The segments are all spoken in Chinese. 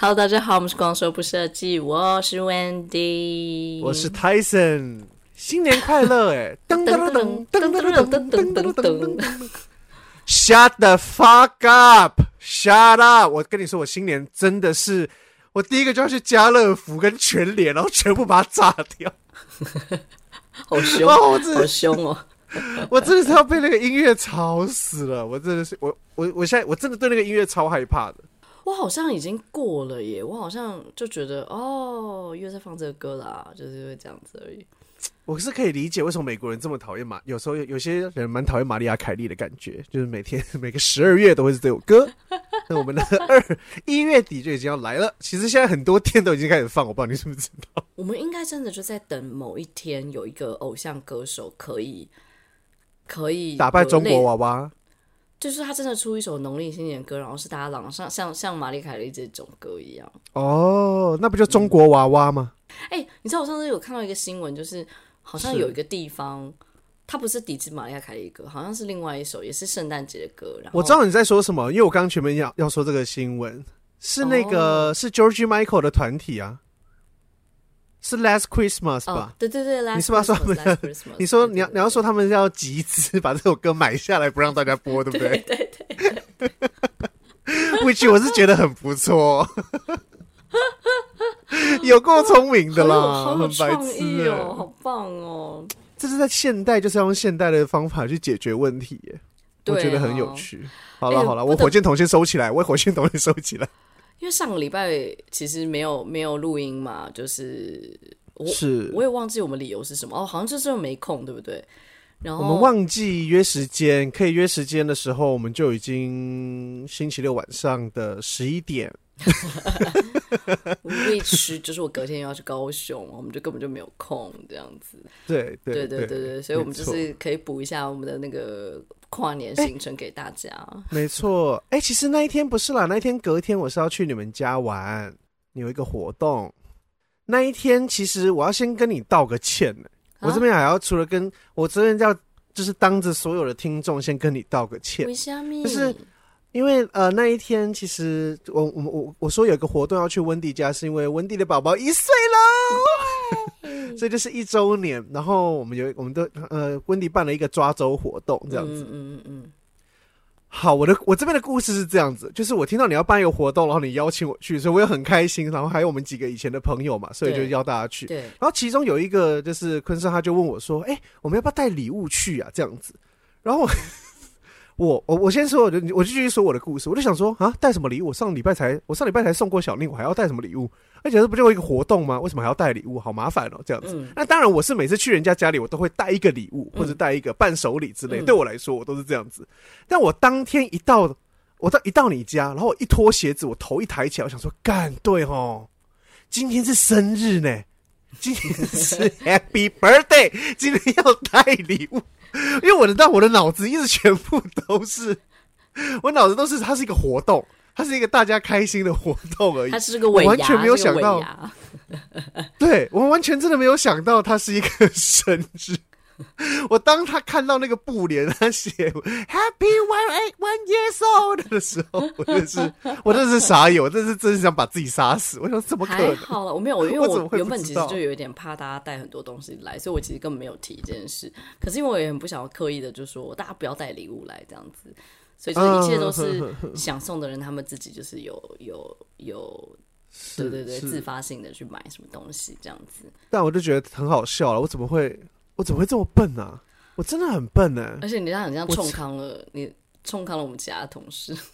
Hello，大家好，我们是光说不设计，我是 Wendy，我是 Tyson，新年快乐！哎，噔噔噔噔噔噔噔噔噔噔噔，Shut the fuck up，Shut up！我跟你说，我新年真的是，我第一个就要去家乐福跟全联，然后全部把它炸掉，好凶，好凶哦！我真的是要被那个音乐吵死了，我真的是，我我我现在我真的对那个音乐超害怕的。我好像已经过了耶，我好像就觉得哦，又在放这个歌啦，就是因为这样子而已。我是可以理解为什么美国人这么讨厌马，有时候有有些人蛮讨厌玛利亚凯莉的感觉，就是每天 每个十二月都会是这首歌。那我们的 二一月底就已经要来了，其实现在很多店都已经开始放，我不知道你知不知道。我们应该真的就在等某一天有一个偶像歌手可以可以打败中国娃娃。就是他真的出一首农历新年歌，然后是大家朗上像像玛丽凯莉这种歌一样。哦，那不就中国娃娃吗？哎、嗯欸，你知道我上次有看到一个新闻，就是好像有一个地方，它不是抵制玛丽亚凯莉歌，好像是另外一首，也是圣诞节的歌。然后我知道你在说什么，因为我刚刚前面要要说这个新闻，是那个、哦、是 George Michael 的团体啊。是 Last Christmas 吧？哦、对对对，你是不是说他们？你说你要你要说他们要集资把这首歌买下来，不让大家播，对不对？对对对。Which 我是觉得很不错，有够聪明的啦，好有创意哦，好棒哦！这是在现代，就是要用现代的方法去解决问题我觉得很有趣。好了好了，我火箭筒先收起来，我火箭筒先收起来。因为上个礼拜其实没有没有录音嘛，就是我是我也忘记我们理由是什么哦，好像就是没空，对不对？然后我们忘记约时间，可以约时间的时候，我们就已经星期六晚上的十一点。which 就是我隔天又要去高雄，我们就根本就没有空这样子。对对对对对对，所以我们就是可以补一下我们的那个。跨年行程给大家，没错。哎，其实那一天不是啦，那一天隔天我是要去你们家玩，你有一个活动。那一天其实我要先跟你道个歉呢，我这边还要除了跟我这边要就是当着所有的听众先跟你道个歉，就是因为呃那一天其实我我我我说有个活动要去温迪家，是因为温迪的宝宝一岁了。所以就是一周年，然后我们有我们都呃温迪办了一个抓周活动，这样子。嗯嗯嗯。好，我的我这边的故事是这样子，就是我听到你要办一个活动，然后你邀请我去，所以我也很开心。然后还有我们几个以前的朋友嘛，所以就邀大家去。对。然后其中有一个就是坤生，他就问我说：“哎，我们要不要带礼物去啊？”这样子。然后我我我我先说，我就我就继续说我的故事。我就想说啊，带什么礼物？我上礼拜才我上礼拜才送过小令，我还要带什么礼物？而且这不就一个活动吗？为什么还要带礼物？好麻烦哦，这样子。嗯、那当然，我是每次去人家家里，我都会带一个礼物，或者带一个伴手礼之类。嗯、对我来说，我都是这样子。但我当天一到，我到一到你家，然后我一脱鞋子，我头一抬起来，我想说，干对哦，今天是生日呢，今天是 Happy Birthday，今天要带礼物，因为我的但我的脑子一直全部都是，我脑子都是它是一个活动。它是一个大家开心的活动而已，它是个尾牙，完全没有想到，对，我完全真的没有想到它是一个生日。我当他看到那个布帘，他写 Happy One Eight One Years Old 的时候，我真是，我真是傻眼，我真是真是想把自己杀死。我想怎么可能？好了，我没有，因为我原本其实就有一点怕大家带很多东西来，所以我其实根本没有提这件事。可是因为我也很不想要刻意的，就说大家不要带礼物来这样子。所以就是一切都是想送的人，他们自己就是有有有，对对对，自发性的去买什么东西这样子。但我就觉得很好笑了，我怎么会我怎么会这么笨呢、啊？我真的很笨呢、欸。而且你这样很像冲康了，你冲康了我们其他的同事。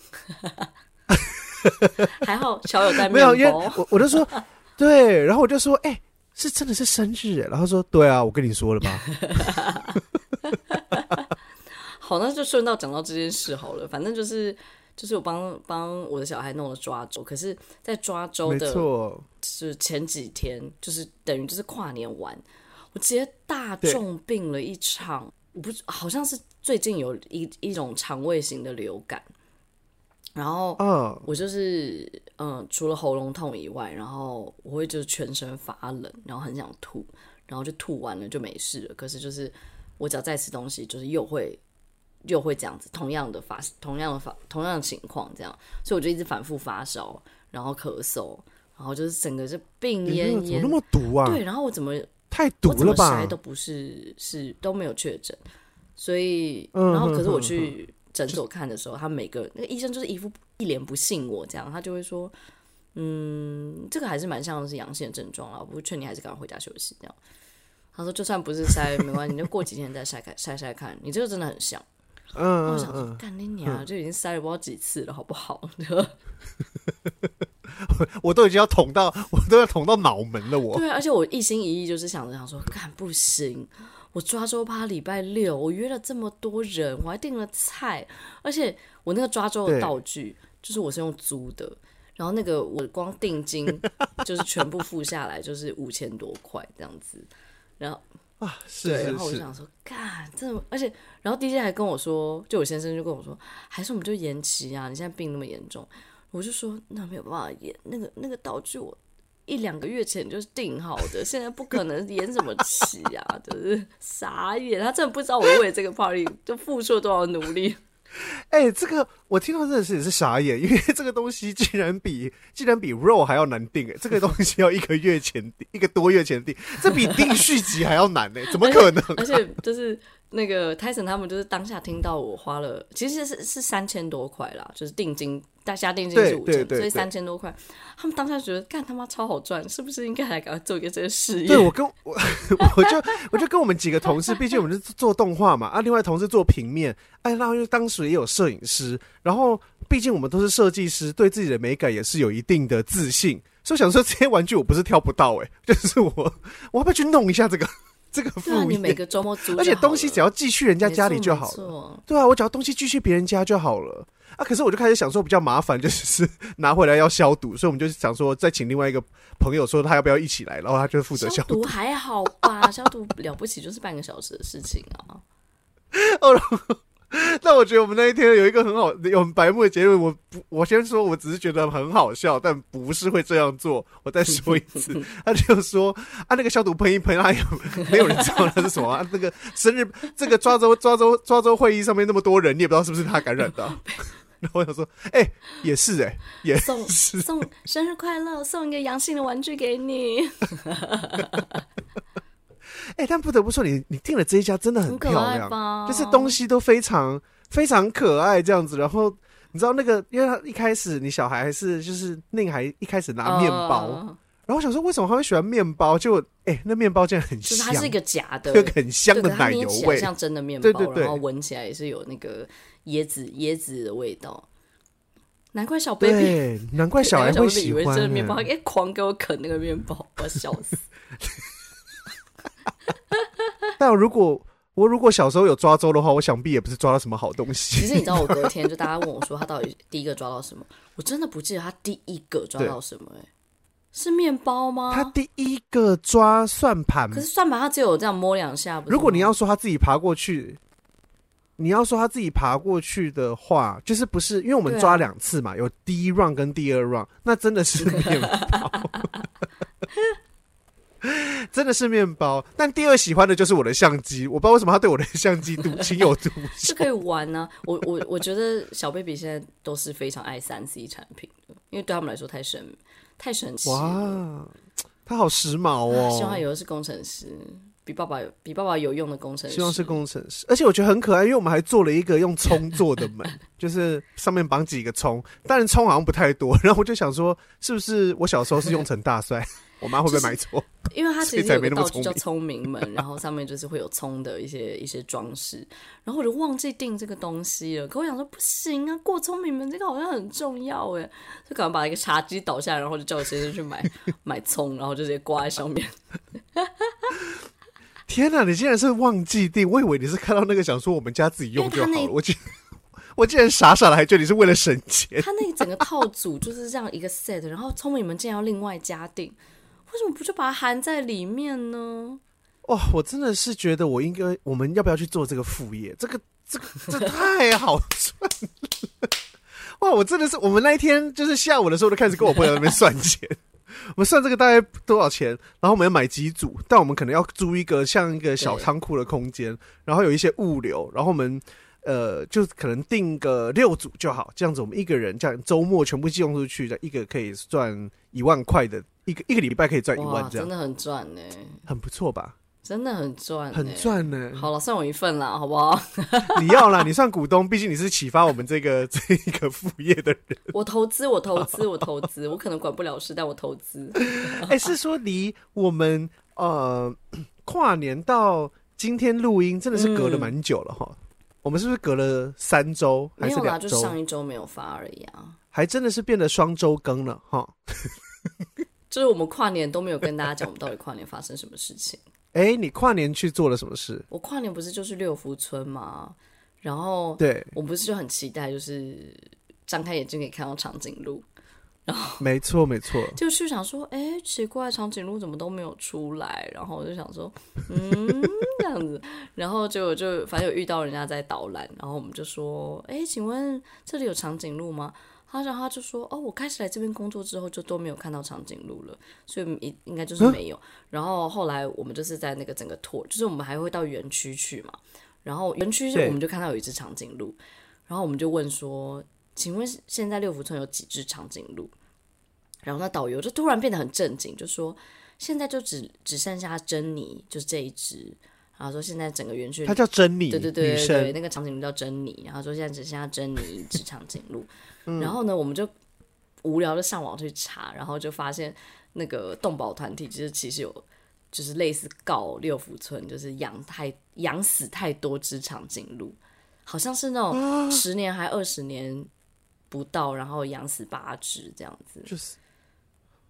还好小有带没有，因为我我就说 对，然后我就说哎、欸，是真的是生日哎，然后说对啊，我跟你说了吧。好，那就顺道讲到这件事好了。反正就是，就是我帮帮我的小孩弄了抓周，可是，在抓周的，是前几天，就是等于就是跨年完，我直接大重病了一场。我不好像是最近有一一种肠胃型的流感，然后，我就是嗯，除了喉咙痛以外，然后我会就是全身发冷，然后很想吐，然后就吐完了就没事了。可是就是我只要再吃东西，就是又会。又会这样子，同样的发，同样的发，同样的情况，这样，所以我就一直反复发烧，然后咳嗽，然后就是整个是病恹恹，怎么那么毒啊？对，然后我怎么太毒了吧？筛都不是是都没有确诊，所以然后可是我去诊所看的时候，嗯、他每个那个医生就是一副一脸不信我这样，他就会说，嗯，这个还是蛮像是阳性的症状啊，我不劝你还是赶快回家休息这样。他说就算不是筛没关系，你就过几天再筛开筛筛看，你这个真的很像。嗯，我想说，干你娘，就已经塞了不知道几次了，好不好？我都已经要捅到，我都要捅到脑门了。我对，而且我一心一意就是想着想说，干不行，我抓周趴礼拜六，我约了这么多人，我还订了菜，而且我那个抓周的道具就是我是用租的，然后那个我光定金 就是全部付下来就是五千多块这样子，然后。啊，是，然后我就想说，干，这，而且，然后 DJ 还跟我说，就我先生就跟我说，还是我们就延期啊？你现在病那么严重，我就说那没有办法延，那个那个道具我一两个月前就是订好的，现在不可能延什么期啊？就是傻眼，他真的不知道我为了这个 party 就付出了多少努力。哎、欸，这个我听到真的是也是傻眼，因为这个东西竟然比竟然比肉还要难定哎，这个东西要一个月前定，一个多月前定，这比定续集还要难呢，怎么可能、啊？而且就是那个 Tyson 他们就是当下听到我花了，其实是是三千多块啦，就是定金。大家定金是五千，所以三千多块。他们当下觉得干他妈超好赚，是不是应该来赶快做一个这个事业？对，我跟我我就我就跟我们几个同事，毕竟我们是做动画嘛，啊，另外同事做平面，哎，然后因为当时也有摄影师，然后毕竟我们都是设计师，对自己的美感也是有一定的自信，所以想说这些玩具我不是挑不到，哎，就是我我要不要去弄一下这个这个副业？你每个周末租，而且东西只要寄去人家家里就好了，对啊，我只要东西寄去别人家就好了。啊！可是我就开始想说，比较麻烦，就是拿回来要消毒，所以我们就想说，再请另外一个朋友说他要不要一起来，然后他就负责消毒。消毒还好吧？消毒了不起就是半个小时的事情啊。哦，那我觉得我们那一天有一个很好、有很白目的结论。我不，我先说，我只是觉得很好笑，但不是会这样做。我再说一次，他就说啊，那个消毒喷一喷，哎呀，没有人知道那是什么啊。那个生日，这个抓周抓周抓周会议上面那么多人，你也不知道是不是他感染的。然后我想说，哎、欸，也是哎、欸，也是送送生日快乐，送一个阳性的玩具给你。哎、欸，但不得不说，你你订了这一家真的很漂亮，就是东西都非常非常可爱这样子。然后你知道那个，因为他一开始你小孩还是就是那个还一开始拿面包，呃、然后我想说为什么他会喜欢面包？就哎、欸，那面包竟然很香，就是它是一个假的，很香的奶油味，像真的面包，对对对，然后闻起来也是有那个。椰子椰子的味道，难怪小 baby，难怪小孩 会喜欢。以为这面包，哎，狂给我啃那个面包，我要笑死。但如果我如果小时候有抓周的话，我想必也不是抓到什么好东西。其实你知道，我隔天就大家 问我说，他到底第一个抓到什么？我真的不记得他第一个抓到什么、欸。哎，是面包吗？他第一个抓算盘，可是算盘他只有这样摸两下。如果你要说他自己爬过去。你要说他自己爬过去的话，就是不是因为我们抓两次嘛？啊、有第一 round 跟第二 round，那真的是 面包，真的是面包。但第二喜欢的就是我的相机，我不知道为什么他对我的相机独情有独钟，是可以玩呢、啊。我我我觉得小 baby 现在都是非常爱三 C 产品的，因为对他们来说太神太神奇了。哇，他好时髦哦！希望他以后是工程师。比爸爸有比爸爸有用的工程师，希望是工程师，而且我觉得很可爱，因为我们还做了一个用葱做的门，就是上面绑几个葱，但是葱好像不太多，然后我就想说，是不是我小时候是用成大帅，我妈会不会买错？就是因为它其实有个道具叫聪明门，然后上面就是会有葱的一些一些装饰，然后我就忘记订这个东西了。可我想说不行啊，过聪明门这个好像很重要哎，就赶快把一个茶几倒下，然后就叫我先生去买买葱，然后就直接挂在上面。天哪，你竟然是忘记订？我以为你是看到那个想说我们家自己用就好了。我竟 我竟然傻傻的还觉得你是为了省钱。他那个整个套组就是这样一个 set，然后聪明们竟然要另外加订，为什么不就把它含在里面呢？哇，我真的是觉得我应该，我们要不要去做这个副业？这个这个这太好赚了！哇，我真的是，我们那一天就是下午的时候就开始跟我朋友在那边算钱。我们算这个大概多少钱？然后我们要买几组，但我们可能要租一个像一个小仓库的空间，然后有一些物流，然后我们呃，就可能定个六组就好，这样子我们一个人这样周末全部寄用出去，一个可以赚一万块的，一个一个礼拜可以赚一万，这样真的很赚呢，很不错吧？真的很赚，很赚呢。好了，算我一份啦，好不好？你要啦，你算股东，毕竟你是启发我们这个 这一个副业的人。我投资，我投资，我投资，我可能管不了事，但我投资。哎、欸，是说离我们呃 跨年到今天录音，真的是隔了蛮久了哈。嗯、我们是不是隔了三周还是两周？就上一周没有发而已啊。还真的是变得双周更了哈。就是我们跨年都没有跟大家讲，我们到底跨年发生什么事情。哎、欸，你跨年去做了什么事？我跨年不是就是六福村吗？然后，对，我不是就很期待，就是张开眼睛可以看到长颈鹿。然后，没错没错，就是想说，哎、欸，奇怪，长颈鹿怎么都没有出来？然后我就想说，嗯，这样子。然后就就反正有遇到人家在导览，然后我们就说，哎、欸，请问这里有长颈鹿吗？然后他就说：“哦，我开始来这边工作之后，就都没有看到长颈鹿了，所以应应该就是没有。嗯、然后后来我们就是在那个整个 tour，就是我们还会到园区去嘛。然后园区就我们就看到有一只长颈鹿，然后我们就问说：‘请问现在六福村有几只长颈鹿？’然后那导游就突然变得很正经，就说：‘现在就只只剩下珍妮，就是这一只。’然后说现在整个园区，它叫珍妮，对对对对，对，那个长颈鹿叫珍妮。然后说现在只剩下珍妮一只长颈鹿。”然后呢，我们就无聊的上网去查，然后就发现那个动保团体就是其实有就是类似告六福村，就是养太养死太多只长颈鹿，好像是那种十年还二十年不到，然后养死八只这样子，就是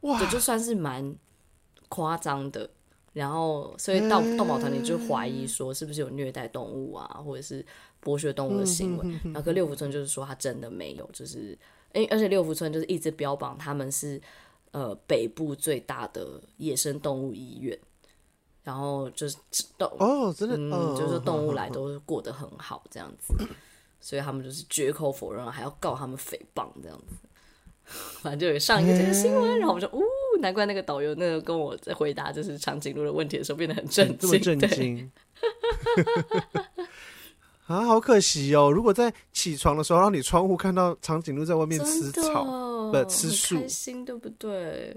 哇，就就算是蛮夸张的。然后所以到动保团体就怀疑说是不是有虐待动物啊，或者是。剥削动物的行为，然后跟六福村就是说他真的没有，就是诶，而且六福村就是一直标榜他们是呃北部最大的野生动物医院，然后就是动哦，真的，嗯，就是动物来都过得很好这样子，所以他们就是绝口否认，还要告他们诽谤这样子，反正就有上一个这个新闻，然后我们说，哦，难怪那个导游那个跟我在回答就是长颈鹿的问题的时候变得很震惊，这么震惊。啊，好可惜哦！如果在起床的时候，让你窗户看到长颈鹿在外面吃草，不吃树，开心对不对？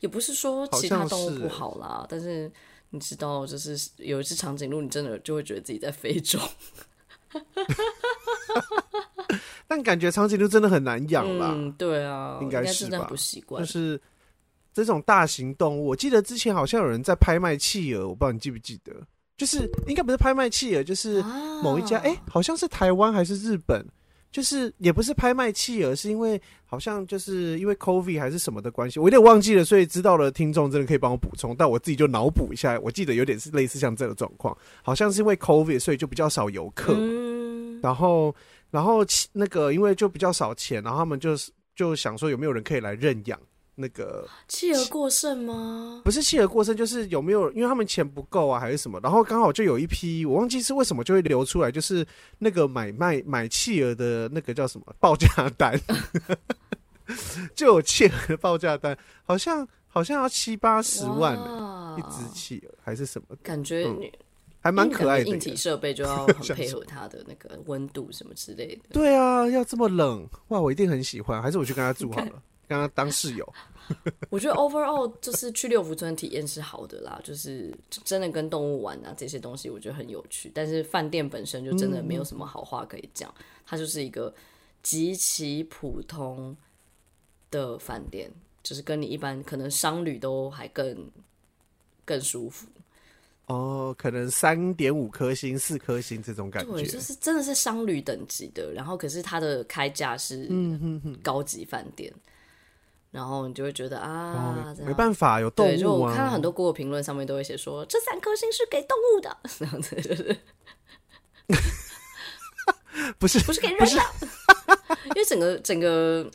也不是说其他动物不好啦，但是你知道，就是有一只长颈鹿，你真的就会觉得自己在非洲。但感觉长颈鹿真的很难养啦。嗯，对啊，应该是吧？不习惯，就是这种大型动物。我记得之前好像有人在拍卖企鹅，我不知道你记不记得。就是应该不是拍卖企鹅，就是某一家，哎、啊欸，好像是台湾还是日本，就是也不是拍卖企鹅，是因为好像就是因为 COVID 还是什么的关系，我有点忘记了，所以知道了听众真的可以帮我补充，但我自己就脑补一下，我记得有点是类似像这个状况，好像是因为 COVID 所以就比较少游客，嗯、然后然后那个因为就比较少钱，然后他们就是就想说有没有人可以来认养。那个企鹅过剩吗？不是企鹅过剩，就是有没有，因为他们钱不够啊，还是什么？然后刚好就有一批，我忘记是为什么就会流出来，就是那个买卖买企鹅的那个叫什么报价单，就有企鹅的报价单，好像好像要七八十万呢，一只企鹅还是什么？感觉、嗯、还蛮可爱的，硬体设备就要很 配合它的那个温度什么之类的。对啊，要这么冷哇，我一定很喜欢，还是我去跟他住好了。刚刚当室友，我觉得 overall 就是去六福村体验是好的啦，就是真的跟动物玩啊这些东西，我觉得很有趣。但是饭店本身就真的没有什么好话可以讲，嗯、它就是一个极其普通的饭店，就是跟你一般可能商旅都还更更舒服。哦，可能三点五颗星、四颗星这种感觉，对，就是真的是商旅等级的。然后可是它的开价是高级饭店。嗯哼哼然后你就会觉得啊，没办法，有动物啊。就我看到很多 Google 评论上面都会写说，这三颗星是给动物的，这样子就是，不是不是给人的，因为整个整个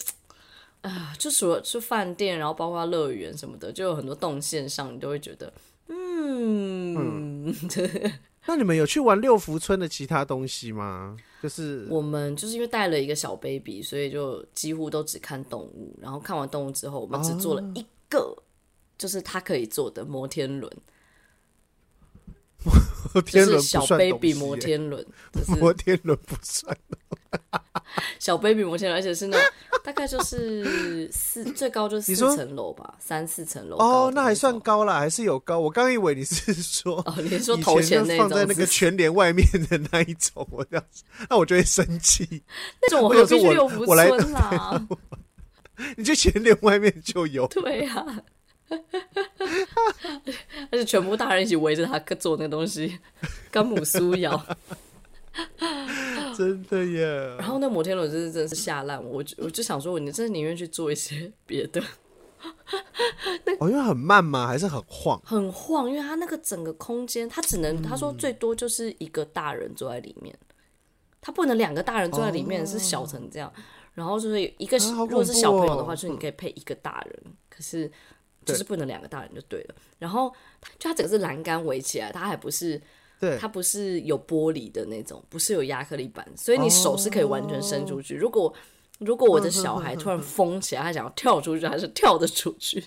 啊，就除了就饭店，然后包括乐园什么的，就有很多动线上，你都会觉得，嗯，嗯那你们有去玩六福村的其他东西吗？就是我们就是因为带了一个小 baby，所以就几乎都只看动物。然后看完动物之后，我们只做了一个，就是他可以坐的摩天轮。摩天轮小 baby 摩天轮，摩天轮不算。小 baby 摩天轮，而且是那种大概就是四最高就是四层楼吧，三四层楼。哦，那还算高啦，还是有高。我刚以为你是说 哦，你是说头前那种，放在那个全帘外面的那一种，我这样子，那我就会生气。那种 我何必去六福村啦？你就全帘外面就有。对呀、啊，而且全部大人一起围着他做那个东西，干母酥窑。真的耶！然后那摩天轮真是真是吓烂我，我就我就想说，你真的宁愿去做一些 别的。哦，因为很慢吗？还是很晃？很晃，因为它那个整个空间，它只能、嗯、他说最多就是一个大人坐在里面，他不能两个大人坐在里面，是小成这样。哦、然后就是一个、啊哦、如果是小朋友的话，就是你可以配一个大人，嗯、可是就是不能两个大人就对了。对然后就它整个是栏杆围起来，它还不是。对它不是有玻璃的那种，不是有亚克力板，所以你手是可以完全伸出去。哦、如果如果我的小孩突然疯起来，他想要跳出去，还是跳得出去？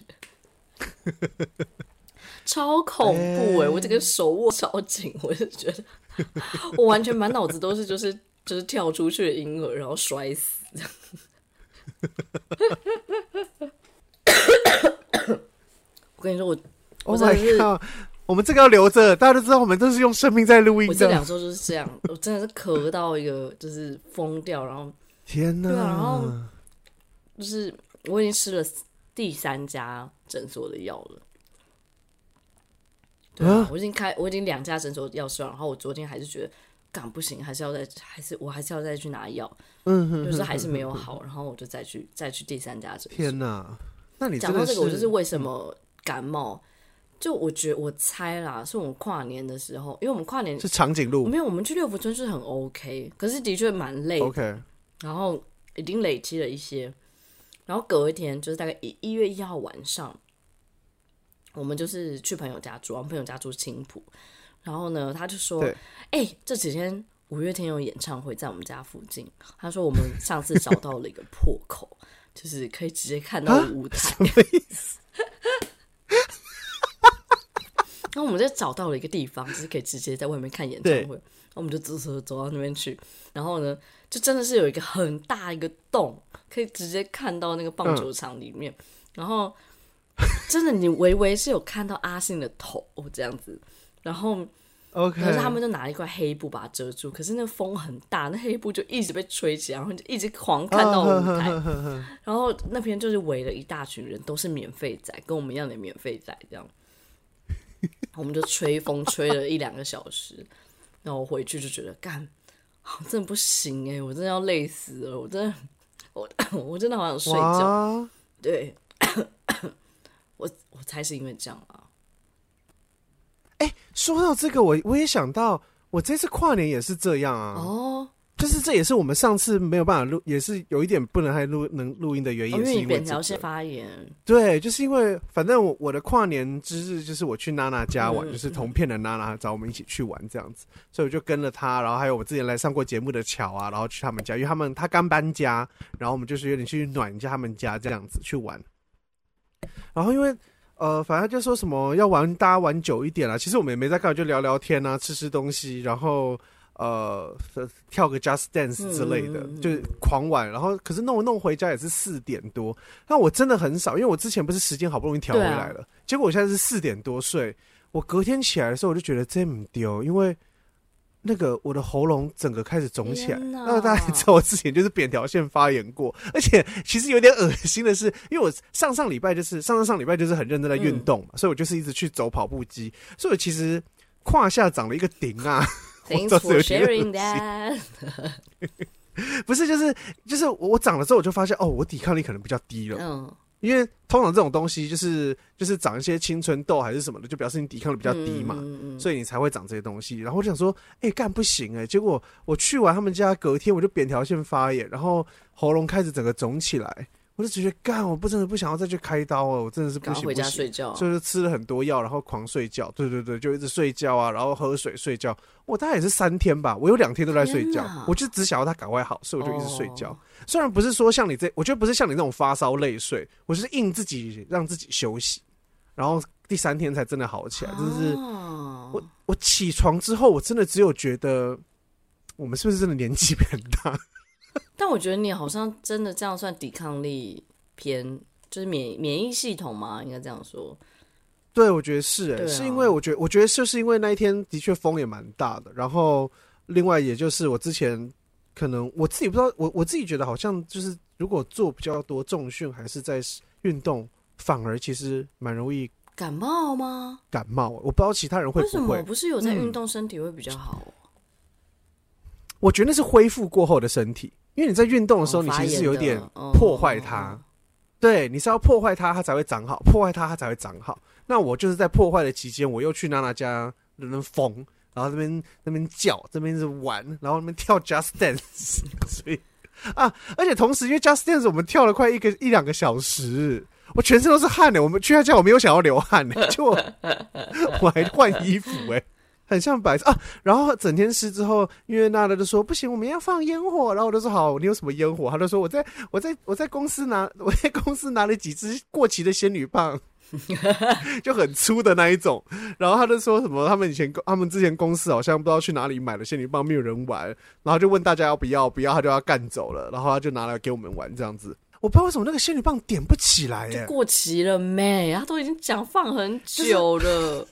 超恐怖哎、欸！我这个手握超紧，我就觉得我完全满脑子都是就是就是跳出去的婴儿，然后摔死。我跟你说，我我真的是。Oh 我们这个要留着，大家都知道我们都是用生命在录音。我这两周就是这样，我真的是咳到一个就是疯掉，然后天哪，对啊，然后就是我已经吃了第三家诊所的药了。对啊，我已经开，我已经两家诊所药吃完，然后我昨天还是觉得，干不行，还是要再，还是我还是要再去拿药。嗯哼，就是还是没有好，然后我就再去再去第三家诊所。天哪，那你讲到这个，我就是为什么感冒？就我觉得，我猜啦，是我们跨年的时候，因为我们跨年是长颈鹿，没有，我们去六福村是很 OK，可是的确蛮累的。OK，然后已经累积了一些，然后隔一天就是大概一一月一号晚上，我们就是去朋友家住，我们朋友家住青浦，然后呢，他就说：“哎、欸，这几天五月天有演唱会在我们家附近。”他说：“我们上次找到了一个破口，就是可以直接看到舞台。”什么意思？然后我们就找到了一个地方，就是可以直接在外面看演唱会。对然后我们就走走走到那边去，然后呢，就真的是有一个很大一个洞，可以直接看到那个棒球场里面。嗯、然后真的，你微微是有看到阿信的头这样子。然后，OK，可是他们就拿了一块黑布把它遮住。可是那个风很大，那黑布就一直被吹起来，然后就一直狂看到舞台。Oh, 然后那边就是围了一大群人，都是免费仔，跟我们一样的免费仔这样。我们就吹风吹了一两个小时，然后我回去就觉得干，真的不行哎，我真的要累死了，我真的，我我真的好想睡觉。对，我我猜是因为这样啊。哎，说到这个，我我也想到，我这次跨年也是这样啊。哦。就是这也是我们上次没有办法录，也是有一点不能还录能录音的原因，是因为扁桃腺发言。对，就是因为反正我我的跨年之日就是我去娜娜家玩，嗯、就是同片的娜娜找我们一起去玩这样子，所以我就跟了他，然后还有我之前来上过节目的乔啊，然后去他们家，因为他们他刚搬家，然后我们就是有点去暖一下他们家这样子去玩。然后因为呃，反正就说什么要玩大家玩久一点啦，其实我们也没在干，就聊聊天啊，吃吃东西，然后。呃，跳个 Just Dance 之类的，嗯、就是狂玩。然后，可是弄弄回家也是四点多。那我真的很少，因为我之前不是时间好不容易调回来了，啊、结果我现在是四点多睡。我隔天起来的时候，我就觉得这么丢，因为那个我的喉咙整个开始肿起来。那大家知道我之前就是扁桃腺发炎过，而且其实有点恶心的是，因为我上上礼拜就是上上上礼拜就是很认真在运动嘛，嗯、所以我就是一直去走跑步机，所以我其实胯下长了一个顶啊。Thanks for sharing that。不是，就是就是我长了之后，我就发现哦，我抵抗力可能比较低了。嗯，因为通常这种东西就是就是长一些青春痘还是什么的，就表示你抵抗力比较低嘛，嗯嗯嗯、所以你才会长这些东西。然后我就想说，哎、欸，干不行哎、欸！结果我去完他们家，隔天我就扁桃腺发炎，然后喉咙开始整个肿起来。我就直接干，我不真的不想要再去开刀了，我真的是不行，回家睡觉，就吃了很多药，然后狂睡觉。对对对，就一直睡觉啊，然后喝水睡觉。我大概也是三天吧，我有两天都在睡觉。我就只想要他赶快好，所以我就一直睡觉。哦、虽然不是说像你这，我觉得不是像你那种发烧累睡，我是硬自己让自己休息，然后第三天才真的好起来。就是、哦、我我起床之后，我真的只有觉得，我们是不是真的年纪 变大？但我觉得你好像真的这样算抵抗力偏，就是免免疫系统嘛，应该这样说。对，我觉得是、欸，哎、啊，是因为我觉得，我觉得就是因为那一天的确风也蛮大的，然后另外也就是我之前可能我自己不知道，我我自己觉得好像就是如果做比较多重训还是在运动，反而其实蛮容易感冒吗？感冒，我不知道其他人会不会，为什么不是有在运动身体会比较好？嗯、我觉得那是恢复过后的身体，因为你在运动的时候，你其实是有点破坏它，哦、对，你是要破坏它，它才会长好，破坏它，它才会长好。那我就是在破坏的期间，我又去娜娜家那边疯，然后那边那边叫，这边是玩，然后那边跳 Just Dance，所以啊，而且同时因为 Just Dance 我们跳了快一个一两个小时，我全身都是汗呢。我们去他家我没有想要流汗呢，就我，我还换衣服哎，很像白色啊。然后整天湿之后，因为娜娜就说不行，我们要放烟火，然后我就说好，你有什么烟火？他就说我在我在我在公司拿我在公司拿了几支过期的仙女棒。就很粗的那一种，然后他就说什么，他们以前他们之前公司好像不知道去哪里买了仙女棒，没有人玩，然后就问大家要不要，不要他就要干走了，然后他就拿来给我们玩这样子。我不知道为什么那个仙女棒点不起来耶，过期了没？他都已经讲放很久了，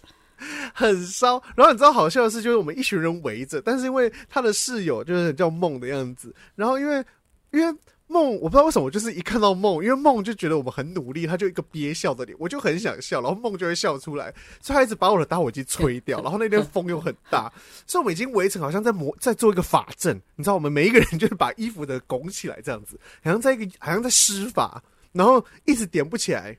很烧。然后你知道好笑的是，就是我们一群人围着，但是因为他的室友就是叫梦的样子，然后因为因为。梦，我不知道为什么，就是一看到梦，因为梦就觉得我们很努力，他就一个憋笑的脸，我就很想笑，然后梦就会笑出来，所以他一直把我的打火机吹掉，然后那天风又很大，所以我们已经围成好像在模在做一个法阵，你知道，我们每一个人就是把衣服的拱起来这样子，好像在一个好像在施法，然后一直点不起来。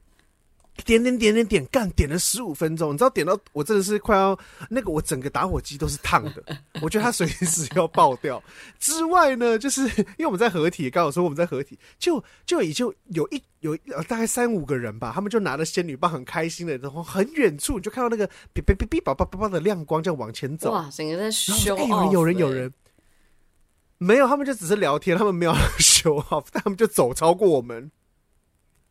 点点点点点干，点了十五分钟，你知道点到我真的是快要那个，我整个打火机都是烫的，我觉得它随时要爆掉。之外呢，就是因为我们在合体，刚好说我们在合体，就就也就有一有大概三五个人吧，他们就拿着仙女棒，很开心的，然后很远处你就看到那个哔哔哔哔叭叭叭叭的亮光，这样往前走。哇，整个在秀。哎，有人有人，没有，他们就只是聊天，他们没有修好，但他们就走超过我们，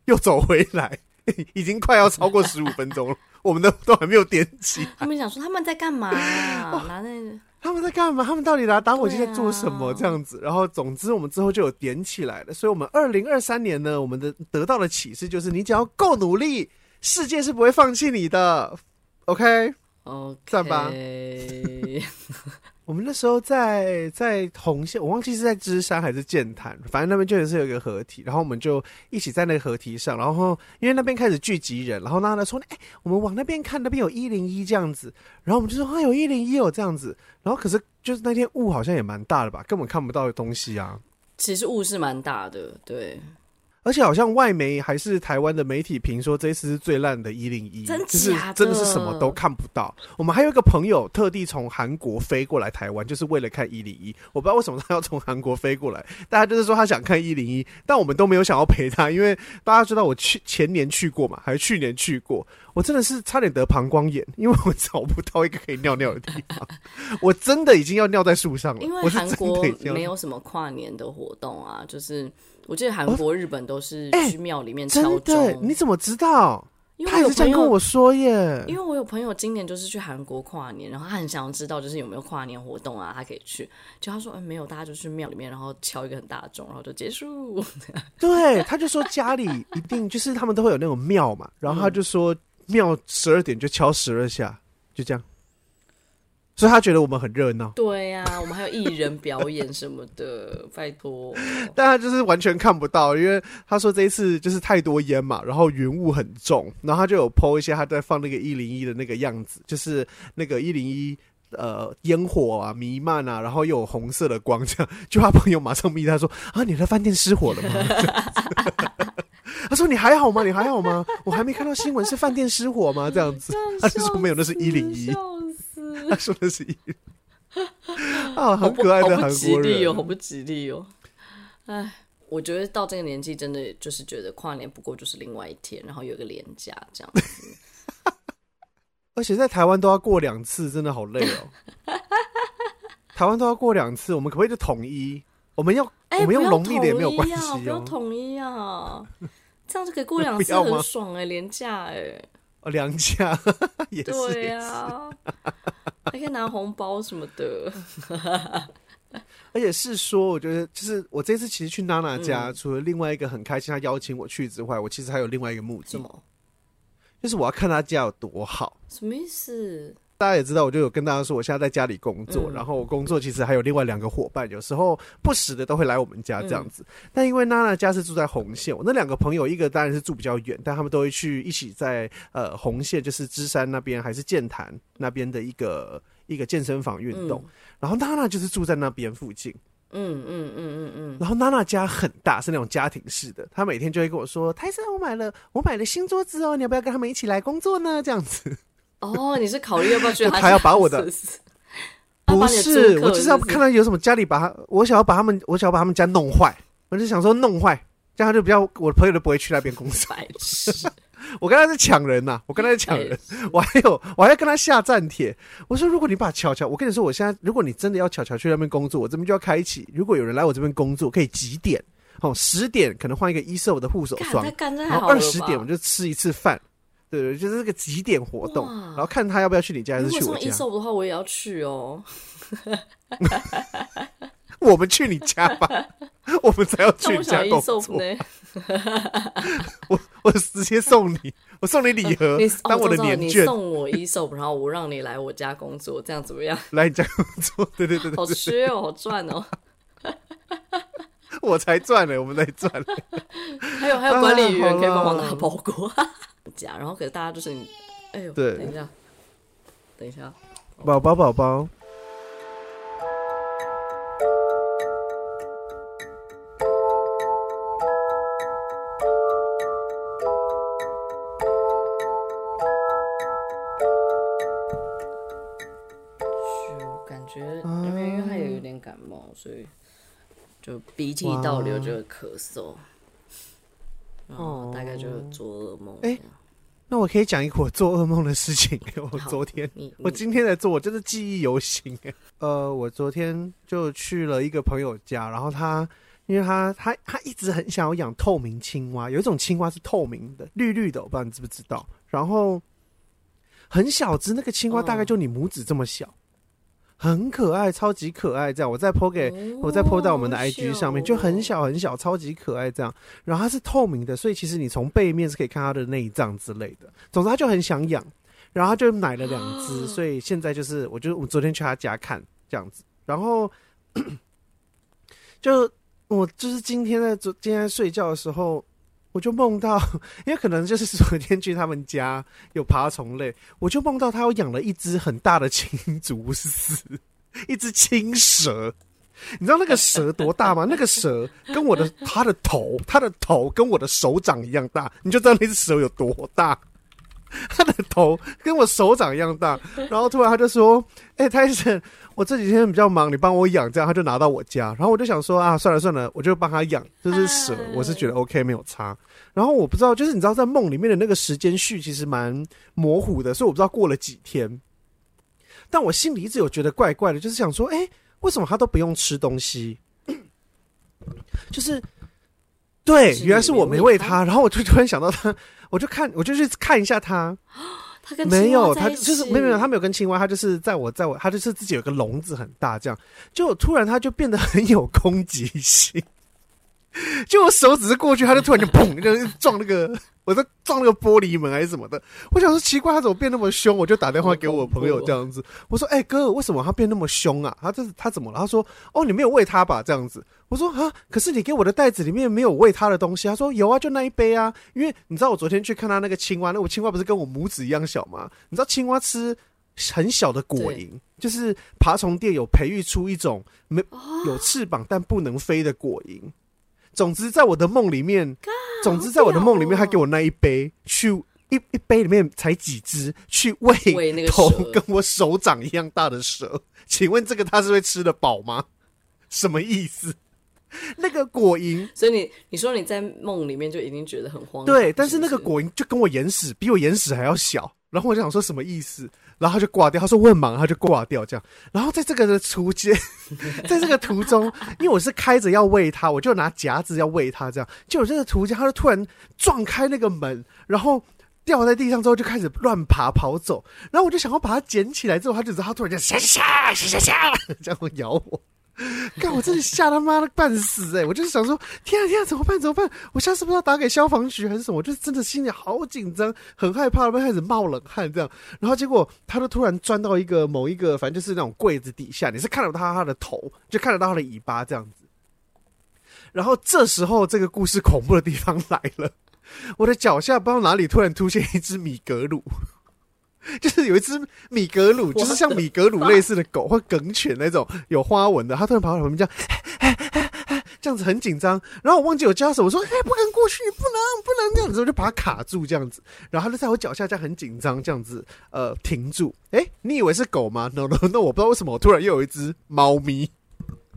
又走回来。已经快要超过十五分钟了，我们都都还没有点起。他们想说他们在干嘛、啊？拿那个，他们在干嘛？他们到底拿打火机在做什么？这样子，然后总之我们之后就有点起来了。所以，我们二零二三年呢，我们的得到的启示就是，你只要够努力，世界是不会放弃你的。OK，哦，赞吧。我们那时候在在红线，我忘记是在芝山还是剑潭，反正那边确实是有一个合体，然后我们就一起在那个合体上，然后因为那边开始聚集人，然后那他说，哎、我们往那边看，那边有一零一这样子，然后我们就说，啊，有一零一有这样子，然后可是就是那天雾好像也蛮大的吧，根本看不到的东西啊。其实雾是蛮大的，对。而且好像外媒还是台湾的媒体评说，这一次是最烂的一零一，就是真的是什么都看不到。我们还有一个朋友特地从韩国飞过来台湾，就是为了看一零一。我不知道为什么他要从韩国飞过来，大家就是说他想看一零一，但我们都没有想要陪他，因为大家知道我去前年去过嘛，还是去年去过，我真的是差点得膀胱炎，因为我找不到一个可以尿尿的地方，我真的已经要尿在树上了。因为韩国没有什么跨年的活动啊，就是。我记得韩国、日本都是去庙里面敲钟。对，你怎么知道？因为他也是这样跟我说耶。因为我有朋友今年就是去韩国跨年，然后他很想要知道就是有没有跨年活动啊，他可以去。就他说，嗯，没有，大家就去庙里面，然后敲一个很大的钟，然后就结束。对，他就说家里一定就是他们都会有那种庙嘛，然后他就说庙十二点就敲十二下，就这样。所以他觉得我们很热闹。对呀、啊，我们还有艺人表演什么的，拜托。但他就是完全看不到，因为他说这一次就是太多烟嘛，然后云雾很重，然后他就有 po 一些他在放那个一零一的那个样子，就是那个一零一呃烟火啊弥漫啊，然后又有红色的光，这样就他朋友马上密他说啊，你的饭店失火了吗？他说你还好吗？你还好吗？我还没看到新闻是饭店失火吗？这样子，他就说没有，那是一零一。他说的是一 啊，很可爱的韩国人哦，好不吉利哦。哎，我觉得到这个年纪，真的就是觉得跨年不过就是另外一天，然后有个连假这样子。而且在台湾都要过两次，真的好累哦。台湾都要过两次，我们可不可以就统一？我们要，欸、我们用农历的也没有关系哦，不要统一啊，这样就可以过两次，很爽哎，廉价哎。哦，廉价也是对呀、啊。还可以拿红包什么的。而且是说，我觉得就是我这次其实去娜娜家，嗯、除了另外一个很开心，她邀请我去之外，我其实还有另外一个目的，什么？就是我要看她家有多好。什么意思？大家也知道，我就有跟大家说，我现在在家里工作，嗯、然后我工作其实还有另外两个伙伴，有时候不时的都会来我们家这样子。嗯、但因为娜娜家是住在红线，我那两个朋友一个当然是住比较远，但他们都会去一起在呃红线，就是芝山那边还是剑潭那边的一个一个健身房运动。嗯、然后娜娜就是住在那边附近，嗯嗯嗯嗯嗯。嗯嗯嗯，然后娜娜家很大，是那种家庭式的，她每天就会跟我说：“泰森，我买了我买了新桌子哦，你要不要跟他们一起来工作呢？”这样子。哦，你是考虑要不要去？他要把我的，不是，我就是要看到有什么家里把他，我想要把他们，我想要把他们家弄坏，我就想说弄坏，这样他就比较，我的朋友都不会去那边工作。我跟他在抢人呐，我跟他在抢人，我还有，我还要跟他下战帖。我说，如果你把巧巧，我跟你说，我现在如果你真的要巧巧去那边工作，我这边就要开启，如果有人来我这边工作，可以几点？哦，十点可能换一个 Aesop 的护手霜，然后二十点我就吃一次饭。对对，就是这个几点活动，然后看他要不要去你家还是去我家。如果送的话，我也要去哦。我们去你家吧，我们才要去你家工作。我我直接送你，我送你礼盒，呃、当我的年券。你送我 Aesop，然后我让你来我家工作，这样怎么样？来你家工作，对对对，对，好缺哦，好赚哦。我才赚呢，我们才赚。还有还有管理员可以帮忙拿包裹。假，然后可是大家就是你，哎呦，对，等一下，等一下，宝宝宝宝，就感觉因为因为他也有点感冒，所以就鼻涕倒流就会咳嗽。哦，大概就是做噩梦。哎、欸，那我可以讲一个我做噩梦的事情。我昨天，我今天来做，我真的记忆犹新。哎，呃，我昨天就去了一个朋友家，然后他，因为他他他一直很想要养透明青蛙，有一种青蛙是透明的，绿绿的，我不知道你知不知道。然后很小只，那个青蛙大概就你拇指这么小。很可爱，超级可爱，这样我再 po 给，我再 po 到我们的 IG 上面，就很小很小，超级可爱这样。然后它是透明的，所以其实你从背面是可以看它的内脏之类的。总之，他就很想养，然后他就买了两只，所以现在就是，我就我昨天去他家看这样子，然后 就我就是今天在昨今天在睡觉的时候。我就梦到，因为可能就是昨天去他们家有爬虫类，我就梦到他有养了一只很大的青竹丝，一只青蛇。你知道那个蛇多大吗？那个蛇跟我的它的头，它的头跟我的手掌一样大，你就知道那只蛇有多大。他的头跟我手掌一样大，然后突然他就说：“哎、欸，泰森，我这几天比较忙，你帮我养。”这样他就拿到我家，然后我就想说：“啊，算了算了，我就帮他养。”就是蛇，我是觉得 OK 没有差。然后我不知道，就是你知道，在梦里面的那个时间序其实蛮模糊的，所以我不知道过了几天。但我心里一直有觉得怪怪的，就是想说：“哎、欸，为什么他都不用吃东西？”就是对，原来是我没喂他，然后我就突然想到他。我就看，我就去看一下他，他跟没有，他就是没有没有，他没有跟青蛙，他就是在我在我，他就是自己有个笼子很大，这样。就突然他就变得很有攻击性，就我手指是过去，他就突然就砰，就撞那个。我在撞那个玻璃门还是什么的，我想说奇怪，他怎么变那么凶？我就打电话给我朋友这样子，我说：“哎、欸、哥，为什么他变那么凶啊？他这是他怎么了？”他说：“哦，你没有喂他吧？这样子。”我说：“啊，可是你给我的袋子里面没有喂他的东西。”他说：“有啊，就那一杯啊。因为你知道我昨天去看他那个青蛙，那我青蛙不是跟我拇指一样小吗？你知道青蛙吃很小的果蝇，就是爬虫店有培育出一种没有翅膀但不能飞的果蝇。”总之，在我的梦里面，总之在我的梦里面，他给我那一杯，去一一杯里面才几只，去喂头跟我手掌一样大的蛇。请问这个他是会吃得饱吗？什么意思？那个果蝇，所以你你说你在梦里面就已经觉得很慌，对，但是那个果蝇就跟我眼屎比我眼屎还要小，然后我就想说什么意思？然后他就挂掉，他说我很忙，他就挂掉这样。然后在这个的途间，在这个途中，因为我是开着要喂它，我就拿夹子要喂它这样。就有这个途间，他就突然撞开那个门，然后掉在地上之后就开始乱爬跑走，然后我就想要把它捡起来，之后它就知道它突然间吓吓吓吓吓这样咬我，干我真的吓他妈的半死哎、我就是想说天啊天啊怎么办怎么办？我下次不知道打给消防局还是什么，我就真的心里好紧张，很害怕，然后开始冒冷汗这样。然后结果他就突然钻到一个某一个反正就是那种柜子底下，你是看得到它它的头，就看得到他的尾巴这样子。然后这时候这个故事恐怖的地方来了。我的脚下不知道哪里突然出现一只米格鲁，就是有一只米格鲁，就是像米格鲁类似的狗或梗犬那种有花纹的，它突然跑到旁边这样，这样子很紧张。然后我忘记我叫什么，我说：“哎，不敢过去，不能，不能这样子。”我就把它卡住这样子，然后它就在我脚下这样很紧张这样子，呃，停住。哎，你以为是狗吗？No No No，我不知道为什么我突然又有一只猫咪。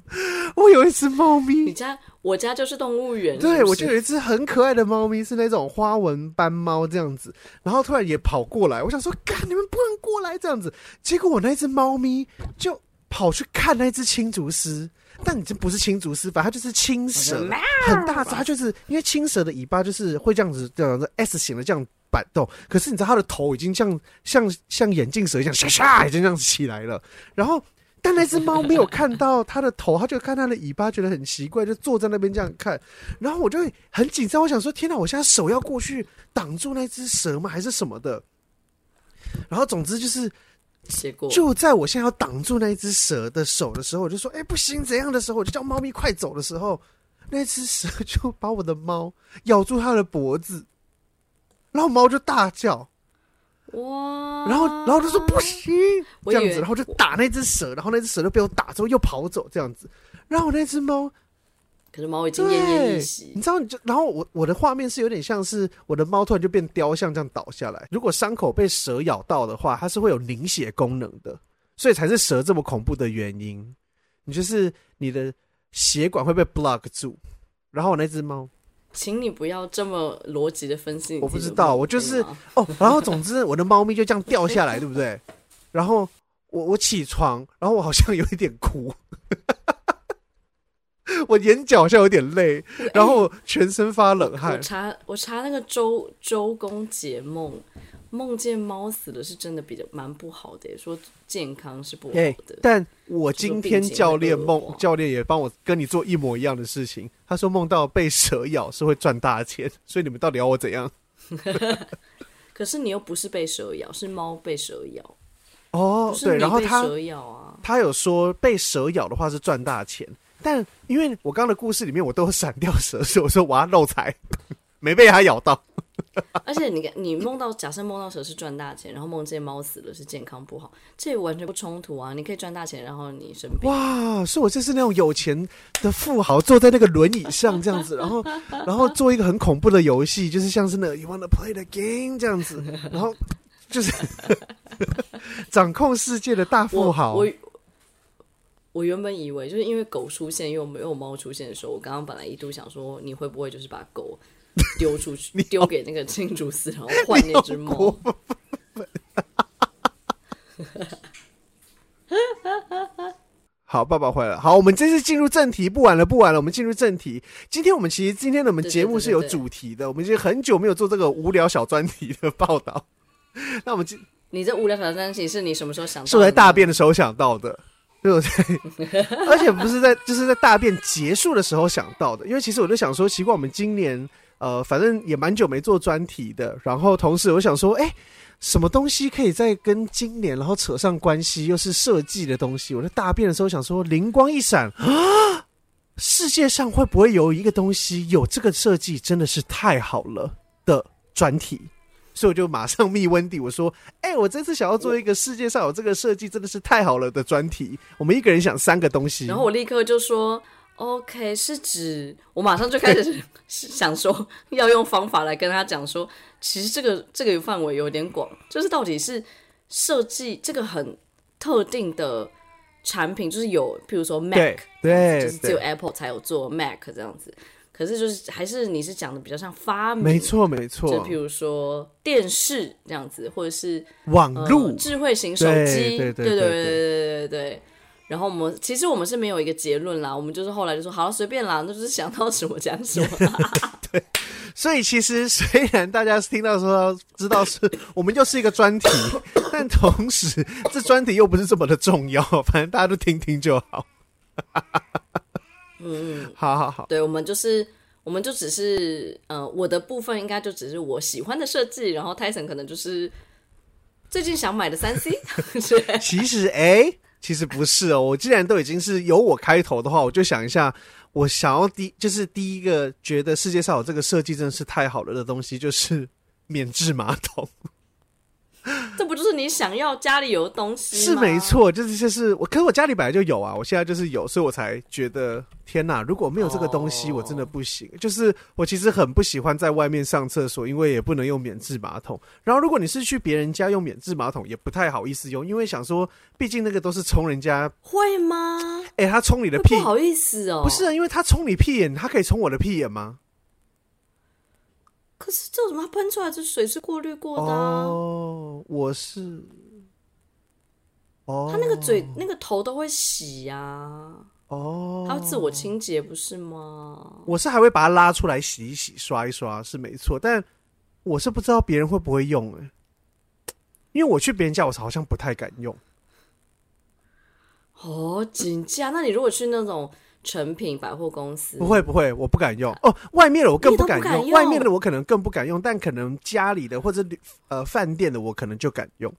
我有一只猫咪，你家我家就是动物园。对，我就有一只很可爱的猫咪，是那种花纹斑猫这样子。然后突然也跑过来，我想说，干，你们不能过来这样子。结果我那只猫咪就跑去看那只青竹丝，但已经不是青竹丝，反正它就是青蛇，很大只。它就是因为青蛇的尾巴就是会这样子这样子 S 型的这样摆动，可是你知道它的头已经像像像眼镜蛇一样，唰唰已经这样子起来了，然后。但那只猫没有看到它的头，它就看它的尾巴，觉得很奇怪，就坐在那边这样看。然后我就很紧张，我想说：天哪！我现在手要过去挡住那只蛇吗？还是什么的？然后总之就是，就在我现在要挡住那只蛇的手的时候，我就说：哎，不行！怎样的时候，我就叫猫咪快走的时候，那只蛇就把我的猫咬住它的脖子，然后猫就大叫。哇！然后，然后他说不行，这样子，然后就打那只蛇，然后那只蛇就被我打之后又跑走，这样子。然后那只猫，可是猫已经奄奄一息，你知道？你就然后我我的画面是有点像是我的猫突然就变雕像这样倒下来。如果伤口被蛇咬到的话，它是会有凝血功能的，所以才是蛇这么恐怖的原因。你就是你的血管会被 block 住，然后我那只猫。请你不要这么逻辑的分析。我不知道，我就是 哦，然后总之我的猫咪就这样掉下来，对不对？然后我我起床，然后我好像有一点哭，我眼角好像有点泪，然后全身发冷汗。我查我查那个周周公解梦。梦见猫死了是真的比较蛮不好的，说健康是不好的。欸、但我今天教练梦教练也帮我跟你做一模一样的事情，他说梦到被蛇咬是会赚大钱，所以你们到底要我怎样？可是你又不是被蛇咬，是猫被蛇咬。哦，对，然后他蛇咬啊，他有说被蛇咬的话是赚大钱，但因为我刚刚的故事里面我都闪掉蛇，所以我说我要漏财，没被他咬到。而且你你梦到假设梦到蛇是赚大钱，然后梦见猫死了是健康不好，这也完全不冲突啊！你可以赚大钱，然后你生病。哇，是我就是那种有钱的富豪坐在那个轮椅上这样子，然后然后做一个很恐怖的游戏，就是像是那个 You wanna play the game 这样子，然后就是掌控世界的大富豪。我我，我原本以为就是因为狗出现，因为没有猫出现的时候，我刚刚本来一度想说你会不会就是把狗。丢出去，丢给那个青竹丝，然后换那只猫。好，爸爸回来了。好，我们这次进入正题，不晚了，不晚了，我们进入正题。今天我们其实今天的我们节目是有主题的，对对对对，我们已经很久没有做这个无聊小专题的报道。那我们今 你这无聊小专题是你什么时候想到的？是我在大便的时候想到的，对不对？而且不是在，就是在大便结束的时候想到的。因为其实我就想说，奇怪，我们今年。呃，反正也蛮久没做专题的，然后同时我想说，哎，什么东西可以再跟今年然后扯上关系，又是设计的东西？我在大便的时候想说，灵光一闪啊，世界上会不会有一个东西有这个设计，真的是太好了的专题？所以我就马上密温迪，我说，哎，我这次想要做一个世界上有这个设计，真的是太好了的专题。我们一个人想三个东西，然后我立刻就说。OK，是指我马上就开始 想说要用方法来跟他讲说，其实这个这个范围有点广，就是到底是设计这个很特定的产品，就是有譬如说 Mac，对，对就是只有 Apple 才有做 Mac 这样子。可是就是还是你是讲的比较像发明，没错没错，就譬如说电视这样子，或者是网络、呃、智慧型手机，对对对对对对对对。然后我们其实我们是没有一个结论啦，我们就是后来就说好了，随便啦，那就是想到什么讲什么。对，所以其实虽然大家听到说知道是我们又是一个专题，但同时这专题又不是这么的重要，反正大家都听听就好。嗯，好好好，对，我们就是，我们就只是，呃，我的部分应该就只是我喜欢的设计，然后 Tyson 可能就是最近想买的三 C。其实，哎、欸，其实不是哦。我既然都已经是由我开头的话，我就想一下，我想要第就是第一个觉得世界上有这个设计真的是太好了的东西，就是免治马桶。这不就是你想要家里有的东西吗？是没错，就是就是我，可是我家里本来就有啊，我现在就是有，所以我才觉得天哪，如果没有这个东西，我真的不行。Oh. 就是我其实很不喜欢在外面上厕所，因为也不能用免治马桶。然后如果你是去别人家用免治马桶，也不太好意思用，因为想说，毕竟那个都是冲人家。会吗？哎、欸，他冲你的屁，不好意思哦。不是啊，因为他冲你屁眼，他可以冲我的屁眼吗？可是这怎么喷出来？这水是过滤过的哦、oh, 我是哦，他那个嘴、那个头都会洗呀、啊。哦、oh，他会自我清洁不是吗？我是还会把它拉出来洗一洗、刷一刷是没错，但我是不知道别人会不会用哎，因为我去别人家，我好像不太敢用。哦，紧张。那你如果去那种？成品百货公司不会不会，我不敢用哦。外面的我更不敢用，敢用，外面的我可能更不敢用，但可能家里的或者呃饭店的我可能就敢用。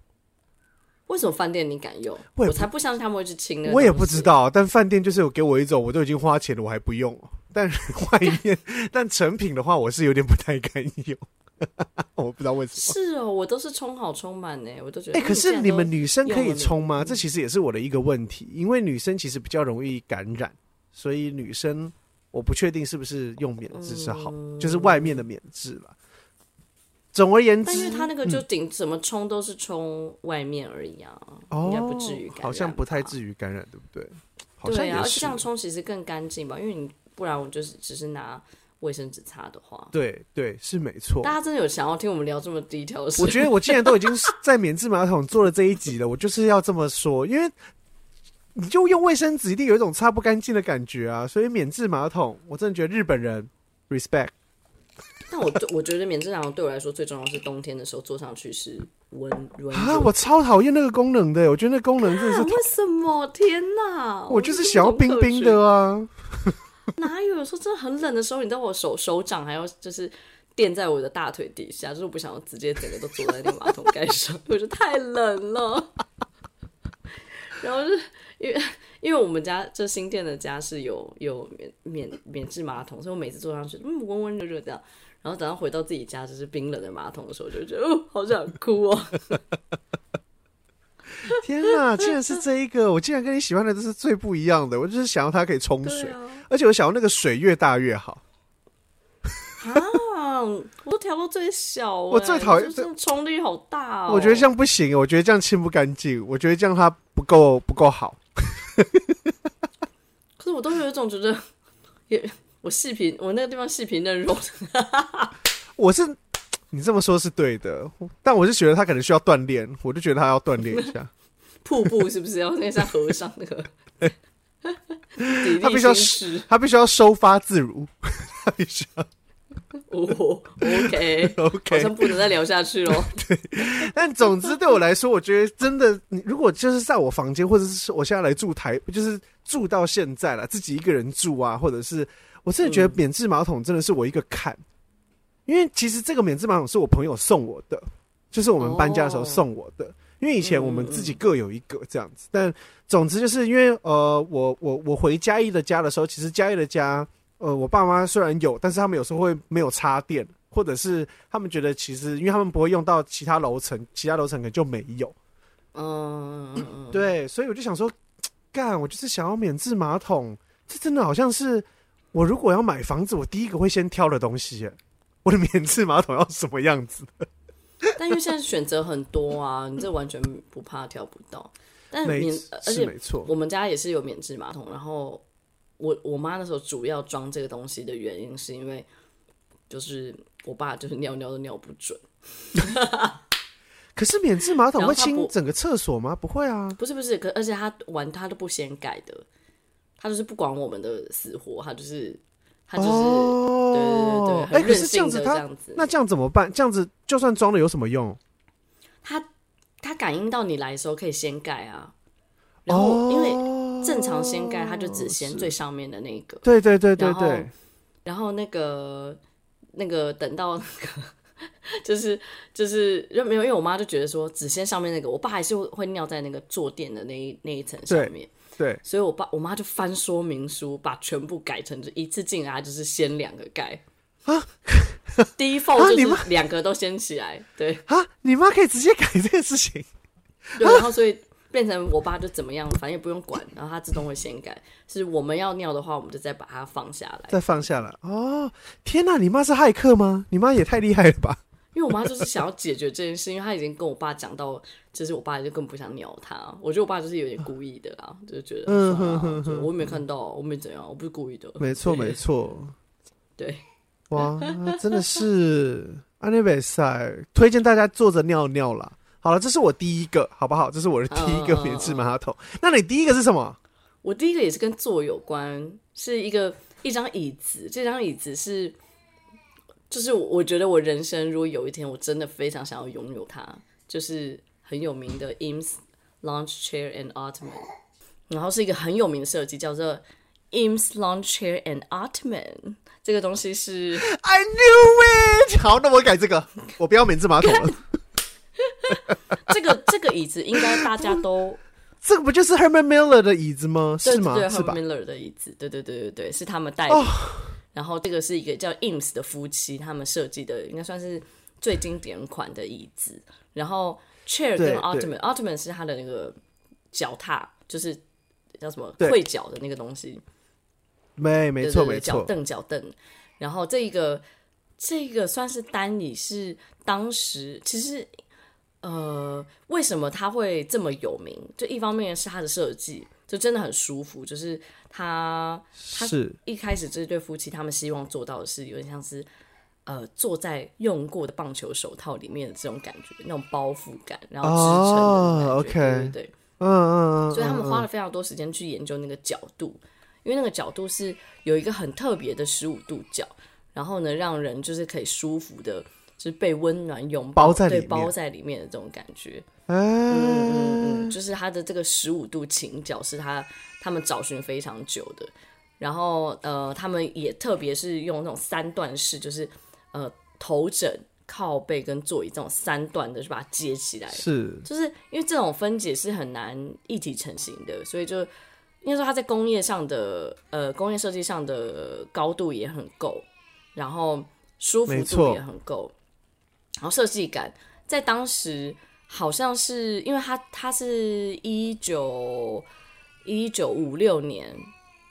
为什么饭店你敢用？我，我才不相信他们会去清。我也不知道，但饭店就是有给我一种，我都已经花钱了，我还不用。但外面，但成品的话，我是有点不太敢用。我不知道为什么。是哦，我都是充好充满呢，我都觉得。哎、欸，可是你们女生可以充吗？这其实也是我的一个问题，因为女生其实比较容易感染。所以女生，我不确定是不是用免治是好，嗯，就是外面的免治了。总而言之，但是他那个就顶怎么冲都是冲外面而已啊，嗯，应该不至于感染，好像不太至于感染，对不对？好像对啊，而且这样冲其实更干净吧，因为你不然我就是只是拿卫生纸擦的话，对对是没错。大家真的有想要听我们聊这么低调的事？我觉得我既然都已经 在免治马桶做了这一集了，我就是要这么说，因为。你就用卫生纸，一定有一种擦不干净的感觉啊！所以免治马桶，我真的觉得日本人 respect。但我 我觉得免治马桶对我来说最重要是冬天的时候坐上去是温温啊！我超讨厌那个功能的，我觉得那功能真的是、啊、为什么？天哪！我就是想要冰冰的啊！哪有？有时候真的很冷的时候，你知道我手手掌还要就是垫在我的大腿底下，就是我不想要直接整个都坐在那个马桶盖上，我觉得太冷了。然后就是。因为 因为我们家这新店的家是有有免免免治马桶，所以我每次坐上去，嗯，温温热热这样。然后等到回到自己家就是冰冷的马桶的时候，就觉得哦，好想哭哦！天哪，竟然是这一个！我竟然跟你喜欢的都是最不一样的。我就是想要它可以冲水，啊，而且我想要那个水越大越好。啊，我都调到最小，我最讨厌这冲力好大哦。我觉得这样不行，我觉得这样清不干净，我觉得这样它不够不够好。可是我都有一种觉得，也我细皮，我那个地方细皮嫩肉。我是你这么说，是对的，但我是觉得他可能需要锻炼，我就觉得他要锻炼一下。瀑布是不是要那像和尚那个？他必须要，他必须要收发自如，他必须要。哦，OK，OK，好像不能再聊下去了。对，但总之对我来说，我觉得真的，你如果就是在我房间，或者是我现在来住台，就是住到现在了，自己一个人住啊，或者是我真的觉得免治马桶真的是我一个坎，嗯，因为其实这个免治马桶是我朋友送我的，就是我们搬家的时候送我的，哦，因为以前我们自己各有一个这样子。但总之就是因为呃，我我我回嘉义的家的时候，其实嘉义的家。呃，我爸妈虽然有，但是他们有时候会没有插电，或者是他们觉得其实，因为他们不会用到其他楼层，其他楼层可能就没有。嗯，嗯，对，所以我就想说，干，我就是想要免治马桶，这真的好像是我如果要买房子，我第一个会先挑的东西。我的免治马桶要什么样子？但因为现在选择很多啊，你这完全不怕挑不到。但免，而且没错，我们家也是有免治马桶，然后。我我妈那时候主要装这个东西的原因，是因为就是我爸就是尿尿都尿不准。可是免治马桶会清整个厕所吗？不会啊，不是不是，可而且他玩他都不掀盖的，他就是不管我们的死活，他就是他就是、哦、对对对对，哎，可是这样子，他那这样怎么办？这样子就算装了有什么用？他他感应到你来的时候可以先盖啊，然后因为正常掀盖它就只掀最上面的那个，对对对对对，然后那个那个等到那个 就是就是因为没有，因为我妈就觉得说只掀上面那个，我爸还是会会尿在那个坐垫的那一那一层上面。对，所以我爸我妈就翻说明书，把全部改成就一次进来就是掀两个盖。啊，第一缝就是两个都掀起来，对。啊，你妈可以直接改这个事情，对，然后所以变成我爸就怎么样，反正也不用管，然后它自动会先改，是我们要尿的话，我们就再把它放下来，再放下来。哦，天哪，你妈是骇客吗？你妈也太厉害了吧！因为我妈就是想要解决这件事，因为她已经跟我爸讲到，就是我爸就更不想鸟她。我觉得我爸就是有点故意的啦，就觉得，嗯哼哼哼，我没看到，我没怎样，我不是故意的。没错，没错。对，哇，真的是安利比赛，推荐大家坐着尿尿啦。好了，这是我第一个，好不好？这是我的第一个免治马桶。那你第一个是什么？我第一个也是跟坐有关，是一个一张椅子。这张椅子是。就是我觉得我人生如果有一天我真的非常想要拥有它，就是很有名的 Eames Lounge Chair and Ottoman，然后是一个很有名的设计，叫做 Eames Lounge Chair and Ottoman。这个东西是 I knew it。好，那我改这个，我不要免治马桶了。这个这个椅子应该大家都，这个不就是 Herman Miller 的椅子吗？是吗？对，Herman Miller 的椅子，对对对对对，是他们带的。Oh. 然后这个是一个叫 Eames 的夫妻，他们设计的应该算是最经典款的椅子。然后 Chair 跟 Ottoman，Ottoman 是他的那个脚踏，就是叫什么会脚的那个东西。没，没错，没错，脚凳，脚凳。然后这个这个算是单椅，是当时其实呃，为什么它会这么有名？就一方面是它的设计。就真的很舒服，就是他，他一开始这对夫妻他们希望做到的是有点像是，呃，坐在用过的棒球手套里面的这种感觉，那种包覆感，然后支撑的感觉，哦、OK，对对，嗯嗯嗯，所以他们花了非常多时间去研究那个角度，因为那个角度是有一个很特别的十五度角，然后呢，让人就是可以舒服的，就是被温暖拥抱，包在里面，对，包在里面的这种感觉。嗯嗯嗯，就是它的这个十五度倾角是他他们找寻非常久的，然后呃，他们也特别是用那种三段式，就是呃头枕、靠背跟座椅这种三段的，去把它接起来。是，就是因为这种分解是很难一体成型的，所以就应该说它在工业上的呃工业设计上的高度也很够，然后舒服度也很够，然后设计感在当时。好像是因为它它是一九一九五六年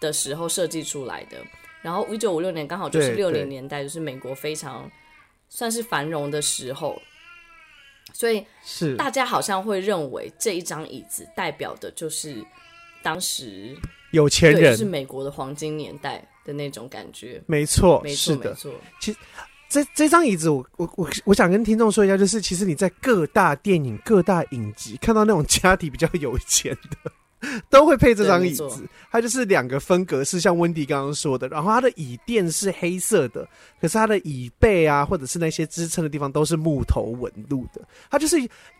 的时候设计出来的，然后一九五六年刚好就是六零年代，就是美国非常算是繁荣的时候，所以是大家好像会认为这一张椅子代表的就是当时有钱人，就是美国的黄金年代的那种感觉。没错，没错，没错。其实。这这张椅子我，我我我我想跟听众说一下，就是其实你在各大电影、各大影集看到那种家庭比较有钱的，都会配这张椅子。它就是两个分格式，像温迪刚刚说的，然后它的椅垫是黑色的，可是它的椅背啊，或者是那些支撑的地方都是木头纹路的。它就是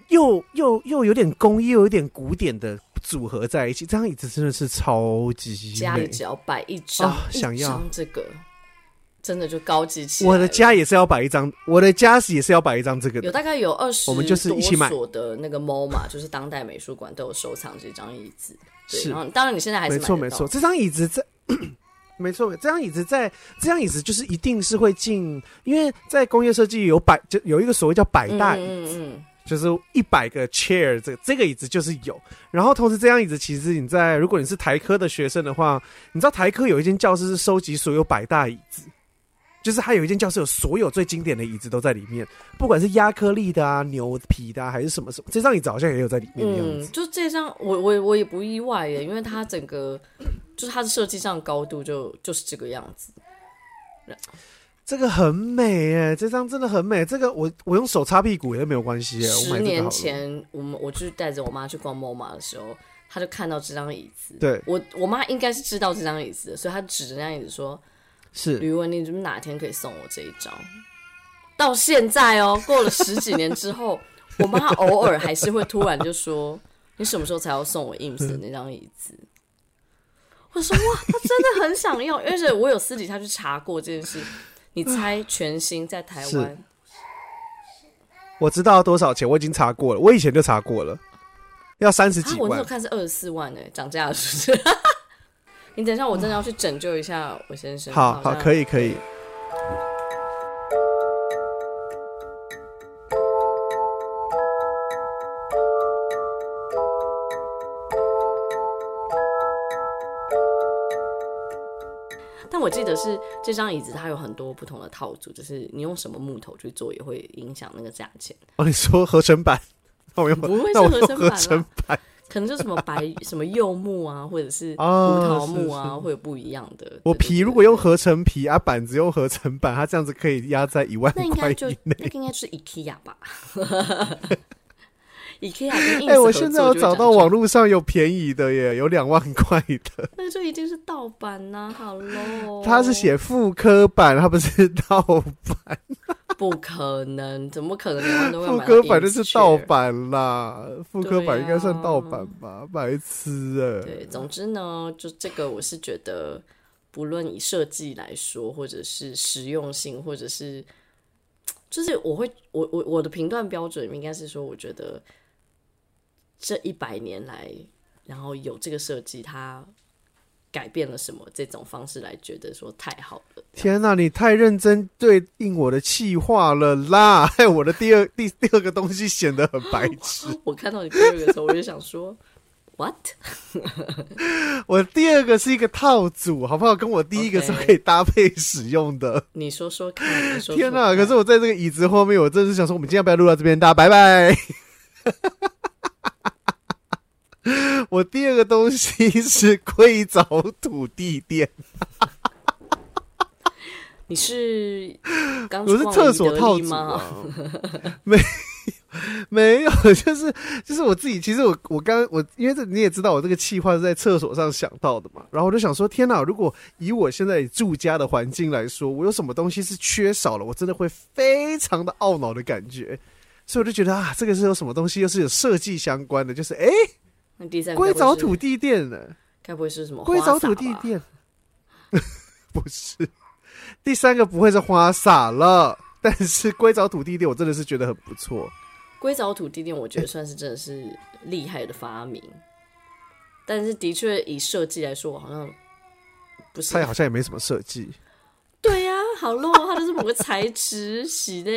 又又又有点工艺，又有点古典的组合在一起。这张椅子真的是超级美，家里只要摆一张，哦，想要这个。真的就高级起来。我的家也是要摆一张，我的家是也是要摆一张这个的。有大概有二十，我们就是一起买的那个 MoMA，就是当代美术馆都有收藏这张椅子。是，然后当然你现在还是没错没错，这张椅子在，没错，这张椅子在，这张椅子就是一定是会进，因为在工业设计有百，就有一个所谓叫百大椅子，嗯嗯嗯就是一百个 chair，这个这个椅子就是有。然后同时这张椅子其实你在，如果你是台科的学生的话，你知道台科有一间教室是收集所有百大椅子。就是还有一间教室，有所有最经典的椅子都在里面，不管是亚克力的啊、牛皮的啊，还是什么什么，这张椅子好像也有在里面的样子。嗯，就这张，我我我也不意外耶，因为它整个就是它的设计上高度就就是这个样子。这个很美哎，这张真的很美。这个我我用手擦屁股也没有关系耶。十年前，我们我就带着我妈去逛 MoMA 的时候，她就看到这张椅子。对，我我妈应该是知道这张椅子的，所以她指着那张椅子说。是吕文，你怎么哪天可以送我这一张？到现在哦，过了十几年之后，我妈偶尔还是会突然就说：“你什么时候才要送我 IMS 的那张椅子？”我说：“哇，他真的很想要，而且我有私底下去查过这件事。你猜全新在台湾？我知道多少钱，我已经查过了，我以前就查过了，要三十几万。我那时候看是二十四万呢，涨价了是不是？你等一下，我真的要去拯救一下我先生。好好，可以可以。”但我记得是这张椅子，它有很多不同的套组，就是你用什么木头去做，也会影响那个价钱。哦，你说合成板？不会是合成板，可能就什么白什么柚木啊，或者是胡桃木啊，会有不一样的。我皮如果用合成皮啊，板子用合成板，它这样子可以压在一万块以内。那应该就那应该是 IKEA 吧。哎、欸，我现在有找到网络上有便宜的耶，有两万块的。那就一定是盗版呐、啊，好喽。他是写复刻版，他不是盗版。不可能，怎么可能两万多块？复刻版就是盗版啦，复刻版应该算盗版吧？啊、白痴啊！对，总之呢，就这个，我是觉得，不论以设计来说，或者是实用性，或者是，就是我会，我我我的评断标准应该是说，我觉得。这一百年来，然后有这个设计，它改变了什么？这种方式来觉得说太好了。天哪，你太认真对应我的气话了啦！害我的第二第第二个东西显得很白痴。我看到你第二个的时候，我就想说，what？我第二个是一个套组，好不好？跟我第一个是可以搭配使用的。Okay. 你说说看。你说说看。天哪！可是我在这个椅子后面，我真的是想说，我们今天要不要录到这边？大家拜拜。我第二个东西是硅藻土地垫。你是刚我是厕所套组吗？没没有，就是就是我自己。其实我我刚我因为这你也知道，我这个气话是在厕所上想到的嘛。然后我就想说，天哪！如果以我现在住家的环境来说，我有什么东西是缺少了，我真的会非常的懊恼的感觉。所以我就觉得啊，这个是有什么东西，又是有设计相关的，就是哎。欸那第三硅藻土地垫呢？该不会是什么硅藻土地垫？不是，第三个不会是花洒了。但是硅藻土地垫，我真的是觉得很不错。硅藻土地垫，我觉得算是真的是厉害的发明。欸、但是的确以设计来说，我好像不是。它好像也没什么设计。对呀、啊，好咯，它就是某个材质 洗的。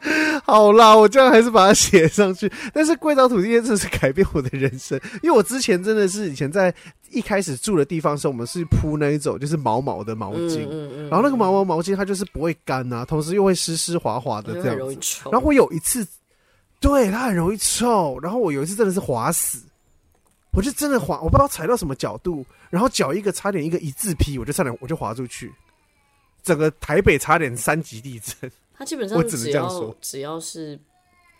好啦，我这样还是把它写上去。但是硅藻土地垫真的是改变我的人生，因为我之前真的是以前在一开始住的地方的时候，我们是铺那一种就是毛毛的毛巾，嗯嗯嗯、然后那个毛毛毛巾它就是不会干啊，同时又会湿湿滑滑的这样子。然后我有一次，对，它很容易臭，然后我有一次真的是滑死，我就真的滑，我不知道踩到什么角度，然后脚一个差点一个一字劈，我就差点我就滑出去，整个台北差点三级地震。它基本上只要只要是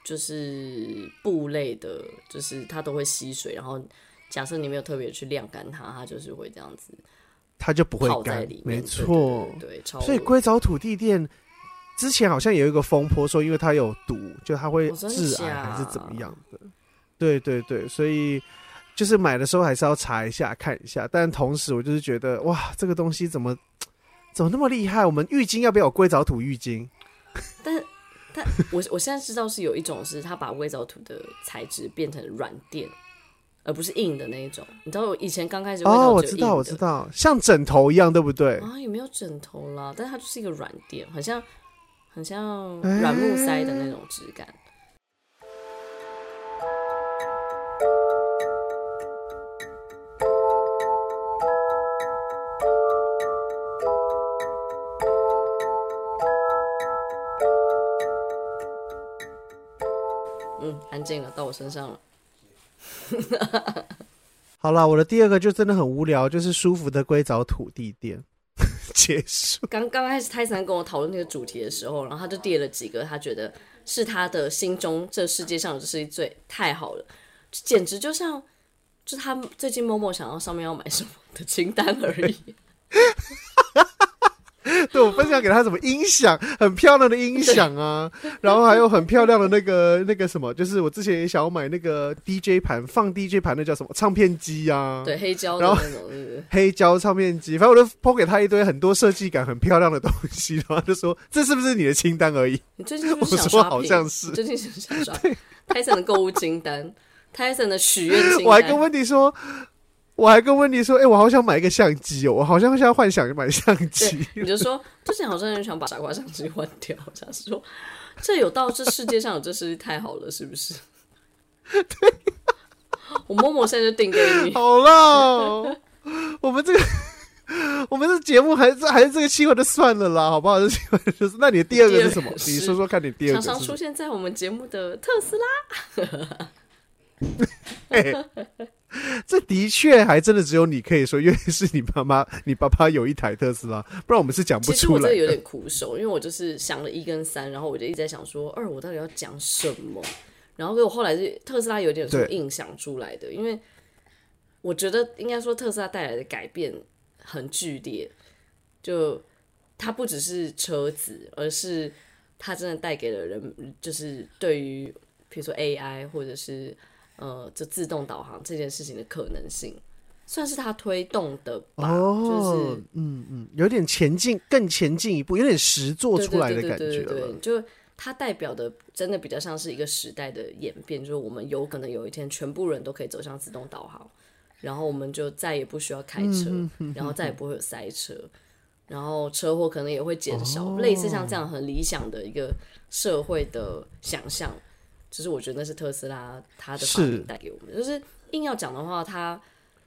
就是布类的，就是它都会吸水。然后假设你没有特别去晾干它，它就是会这样子，它就不会干。没错，对，所以硅藻土地垫之前好像有一个风波说，因为它有毒，就它会致癌还是怎么样的？对对对，所以就是买的时候还是要查一下看一下。但同时我就是觉得哇，这个东西怎么怎么那么厉害？我们浴巾要不要有硅藻土浴巾？但是，但我我现在知道是有一种是它把硅藻土的材质变成软垫，而不是硬的那一种。你知道我以前刚开始哦，我知道我知道，像枕头一样，对不对？啊，也没有枕头啦，但是它就是一个软垫，很像很像软木塞的那种质感。欸安静了，到我身上了。好了，我的第二个就真的很无聊，就是舒服的硅藻土地垫。结束。刚刚开始泰森跟我讨论那个主题的时候，然后他就列了几个，他觉得是他的心中这世界上就是最太好了，简直就像就他最近默默想要上面要买什么的清单而已。对，我分享给他什么音响，很漂亮的音响啊，然后还有很漂亮的那个那个什么，就是我之前也想要买那个 DJ 盘，放 DJ 盘那叫什么唱片机啊？对，黑胶的那种 黑胶唱片机，反正我就抛给他一堆很多设计感很漂亮的东西，然后就说这是不是你的清单而已？你最近是不是？我说好像是，最近想刷泰森的购物清单，泰森的许愿清单，我还跟温迪说。我还跟温迪说：“哎、欸，我好想买一个相机哦，我好像现在幻想买相机。”你就说 之前好像很想把傻瓜相机换掉，想说这有到这世界上有这设计太好了，是不是？对，我默默现在就订给你。好了，我们这个我们这节目还是还是这个计划就算了啦，好不好？这计划就是那你的第二个是什么？你说说看你第二个常常出现在我们节目的特斯拉。欸这的确还真的只有你可以说，因为是你妈妈、你爸爸有一台特斯拉，不然我们是讲不出来。其实我这有点苦手，因为我就是想了一跟三，然后我就一直在想说二，我到底要讲什么？然后给我后来是特斯拉有点说硬想出来的，因为我觉得应该说特斯拉带来的改变很剧烈，就它不只是车子，而是它真的带给了人，就是对于比如说 AI 或者是。呃，就自动导航这件事情的可能性，算是他推动的吧。哦，就是嗯嗯，有点前进，更前进一步，有点实做出来的感觉。对对对对，就它代表的真的比较像是一个时代的演变，就是我们有可能有一天全部人都可以走向自动导航，然后我们就再也不需要开车，嗯、哼哼哼哼，然后再也不会有塞车，然后车祸可能也会减少，哦，类似像这样很理想的一个社会的想象。就是我觉得那是特斯拉它的发明带给我们，就是硬要讲的话，它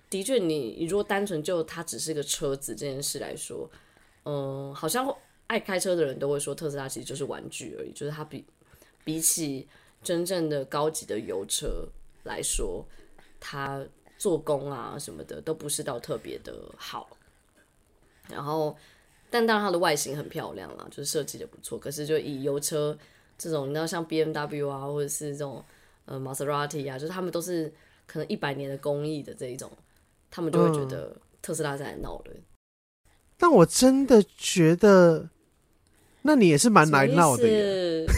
的确，你你如果单纯就它只是个车子这件事来说，嗯，好像爱开车的人都会说特斯拉其实就是玩具而已，就是它比比起真正的高级的油车来说，它做工啊什么的都不是到特别的好。然后，但当然它的外形很漂亮啦，就是设计的不错。可是就以油车。这种你知道像 B M W 啊，或者是这种呃 Maserati 啊，就是他们都是可能一百年的工艺的这一种，他们就会觉得特斯拉在闹了。嗯。但我真的觉得，那你也是蛮来闹的耶。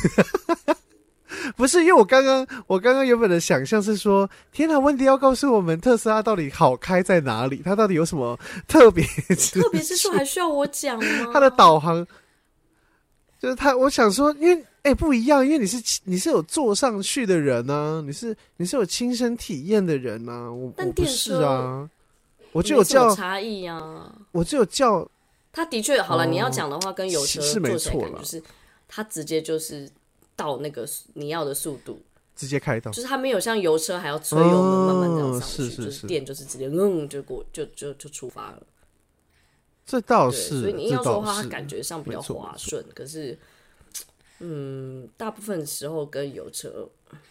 不是，因为我刚刚我刚刚原本的想象是说，天哪，温迪要告诉我们特斯拉到底好开在哪里？它到底有什么特别？特别之处还需要我讲吗？它的导航就是他，我想说，因为。哎、欸，不一样，因为你是你是有坐上去的人呢、啊，你是你是有亲身体验的人呢、啊，我我不是啊，我就有叫差异啊，我就有叫，他的确好了，你要讲的话跟油车是没错了，就是他直接就是到那个你要的速度，直接开到，就是他没有像油车还要催油门慢慢这样上去，哦、是是是就是电就是直接嗯就过就就就出发了，这倒是，所以你硬要说的话，它感觉上比较滑顺，可是。嗯，大部分时候跟油车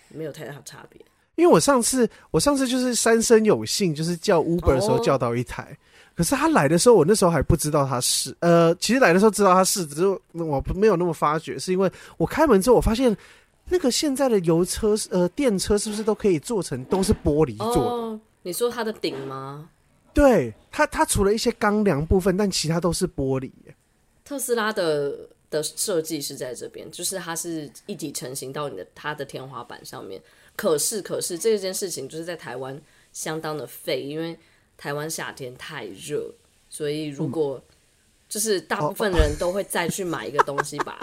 没有太大差别。因为我上次我上次就是三生有幸，就是叫 Uber 的时候叫到一台，哦、可是他来的时候，我那时候还不知道他是呃，其实来的时候知道他是，只是我没有那么发觉，是因为我开门之后，我发现那个现在的油车呃电车是不是都可以做成都是玻璃做的？哦、你说它的顶吗？对，它它除了一些钢梁部分，但其他都是玻璃。特斯拉的。的设计是在这边，就是它是一体成型到你的它的天花板上面。可是，可是这件事情就是在台湾相当的废，因为台湾夏天太热，所以如果就是大部分人都会再去买一个东西把，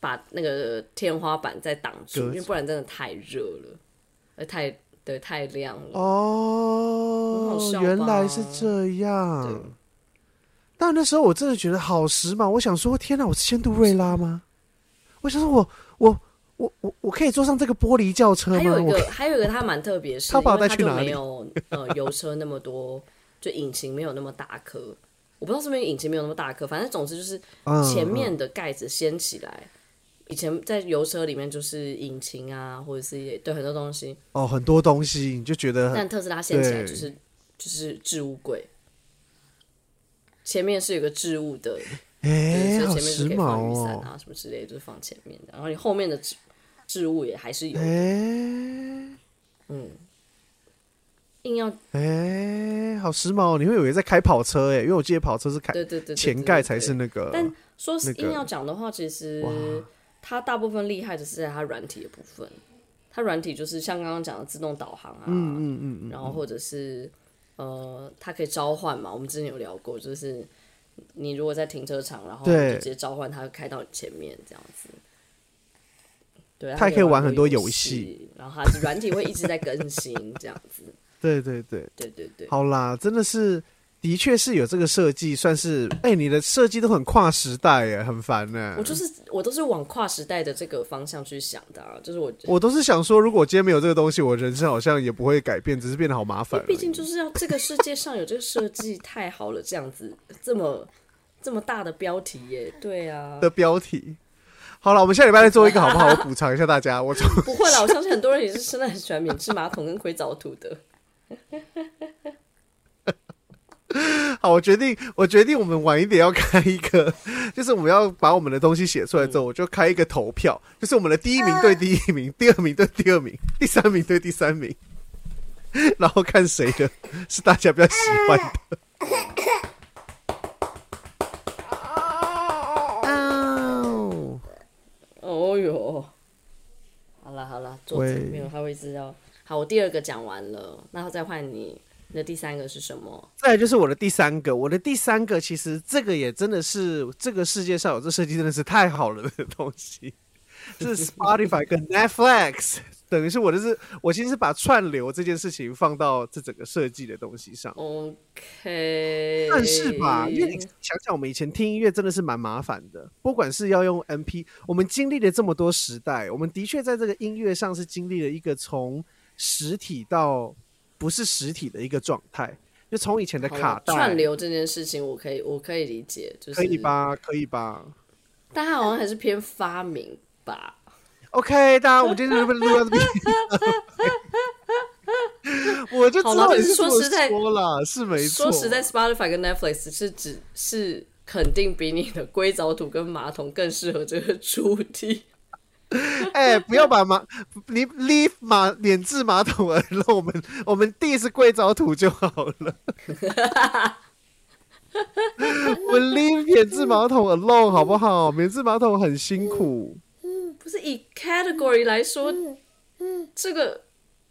把把那个天花板再挡住，因为不然真的太热了，而，太对太亮了。哦，原来是这样。但那时候我真的觉得好时髦，我想说，天哪，我是仙杜瑞拉吗？我想说我，我我我我我可以坐上这个玻璃轿车吗？还有一个，还有一个，它蛮特别，是因为它就没有呃 油车那么多，就引擎没有那么大颗。我不知道是不是引擎没有那么大颗，反正总之就是前面的盖子掀起来。以前在油车里面就是引擎啊，或者是也对很多东西哦，很多东西你就觉得，但特斯拉掀起来就是就是置物柜。前面是有个置物的，哎、前面是可以放雨伞啊、哦、什么之类的，就是放前面的。然后你后面的置置物也还是有的，欸、嗯，硬要，哎、欸，好时髦！你会以为在开跑车哎，因为我记得跑车是开对对对前盖才是那个。但说硬要讲的话，其实它大部分厉害的是在它软体的部分。它软体就是像刚刚讲的自动导航啊，嗯嗯嗯，嗯，然后或者是呃，它可以召唤嘛。我们之前有聊过，就是你如果在停车场，然后就直接召唤它，开到你前面这样子。对，它也可以玩很多游戏，然后它软体会一直在更新这样子。对对对对对对，好啦，真的是。的确是有这个设计，算是哎、欸，你的设计都很跨时代耶，很烦呢。我就是我都是往跨时代的这个方向去想的，啊，就是我我都是想说，如果今天没有这个东西，我人生好像也不会改变，只是变得好麻烦。毕竟就是要这个世界上有这个设计太好了，这样子这么这么大的标题耶，对啊的标题。好了，我们下礼拜再做一个好不好？我补偿一下大家。我不会了，我相信很多人也是真的很喜欢免治马桶跟硅藻土的。好，我决定，我决定，我们晚一点要开一个，就是我们要把我们的东西写出来之后，我就开一个投票，就是我们的第一名对第一名，第二名对第二名，第三名对第三名，然后看谁的是大家比较喜欢的。哦，哦哟，好了好了，坐着没有，他会知道。好，我第二个讲完了，那再换你。你的第三个是什么？再来就是我的第三个，我的第三个其实这个也真的是这个世界上有这设计真的是太好了的东西，是 Spotify 跟 Netflix，等于是我的是，我其实是把串流这件事情放到这整个设计的东西上。OK，但是吧，因为你想想，我们以前听音乐真的是蛮麻烦的，不管是要用 MP，我们经历了这么多时代，我们的确在这个音乐上是经历了一个从实体到。不是实体的一个状态，就从以前的卡带串流这件事情，我可以我可以理解，就是可以吧，可以吧，但它好像还是偏发明吧。OK，大家，我们今天就录到这边，我就知道你是说实在是没错。说实在，Spotify 跟 Netflix 是只是肯定比你的硅藻土跟马桶更适合这个主题。哎、欸，不要把马你 leave 马免治马桶 而我们我们地是硅藻土就好了。我 leave 免治马桶 alone 好不好？免治马桶很辛苦。不是以 category 来说，嗯这个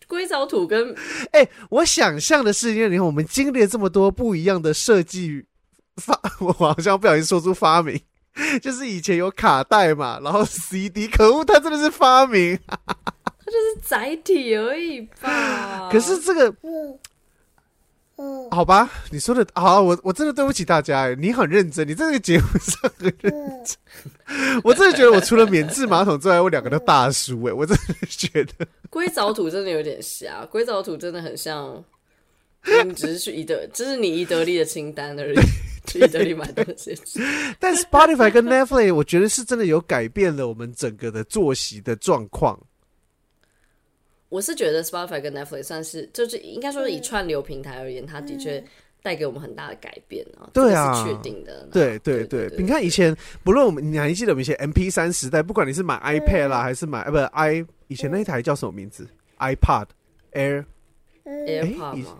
硅藻土跟哎、欸，我想象的是，因为你看我们经历了这么多不一样的设计发，我好像不小心说出发明。就是以前有卡带嘛，然后 CD，可恶，它真的是发明，它就是载体而已吧。可是这个，嗯，好吧，你说的好，我我真的对不起大家，你很认真，你这个节目上很认真。我真的觉得我除了免治马桶之外，我两个都大叔哎，我真的觉得硅藻土真的有点瞎，硅藻土真的很像，你只是去宜得，这是你宜得利的清单而已。去意大利买东西，但 Spotify 跟 Netflix，我觉得是真的有改变了我们整个的作息的状况。我是觉得 Spotify 跟 Netflix 算是，就是应该说是以串流平台而言，它的确带给我们很大的改变啊。对啊，是确定的。对对对，你看以前，不论我们，你还记得我们以前 MP 三时代，不管你是买 iPad 啦，还是买呃不 i 以前那一台叫什么名字 iPad Air AirPod 吗？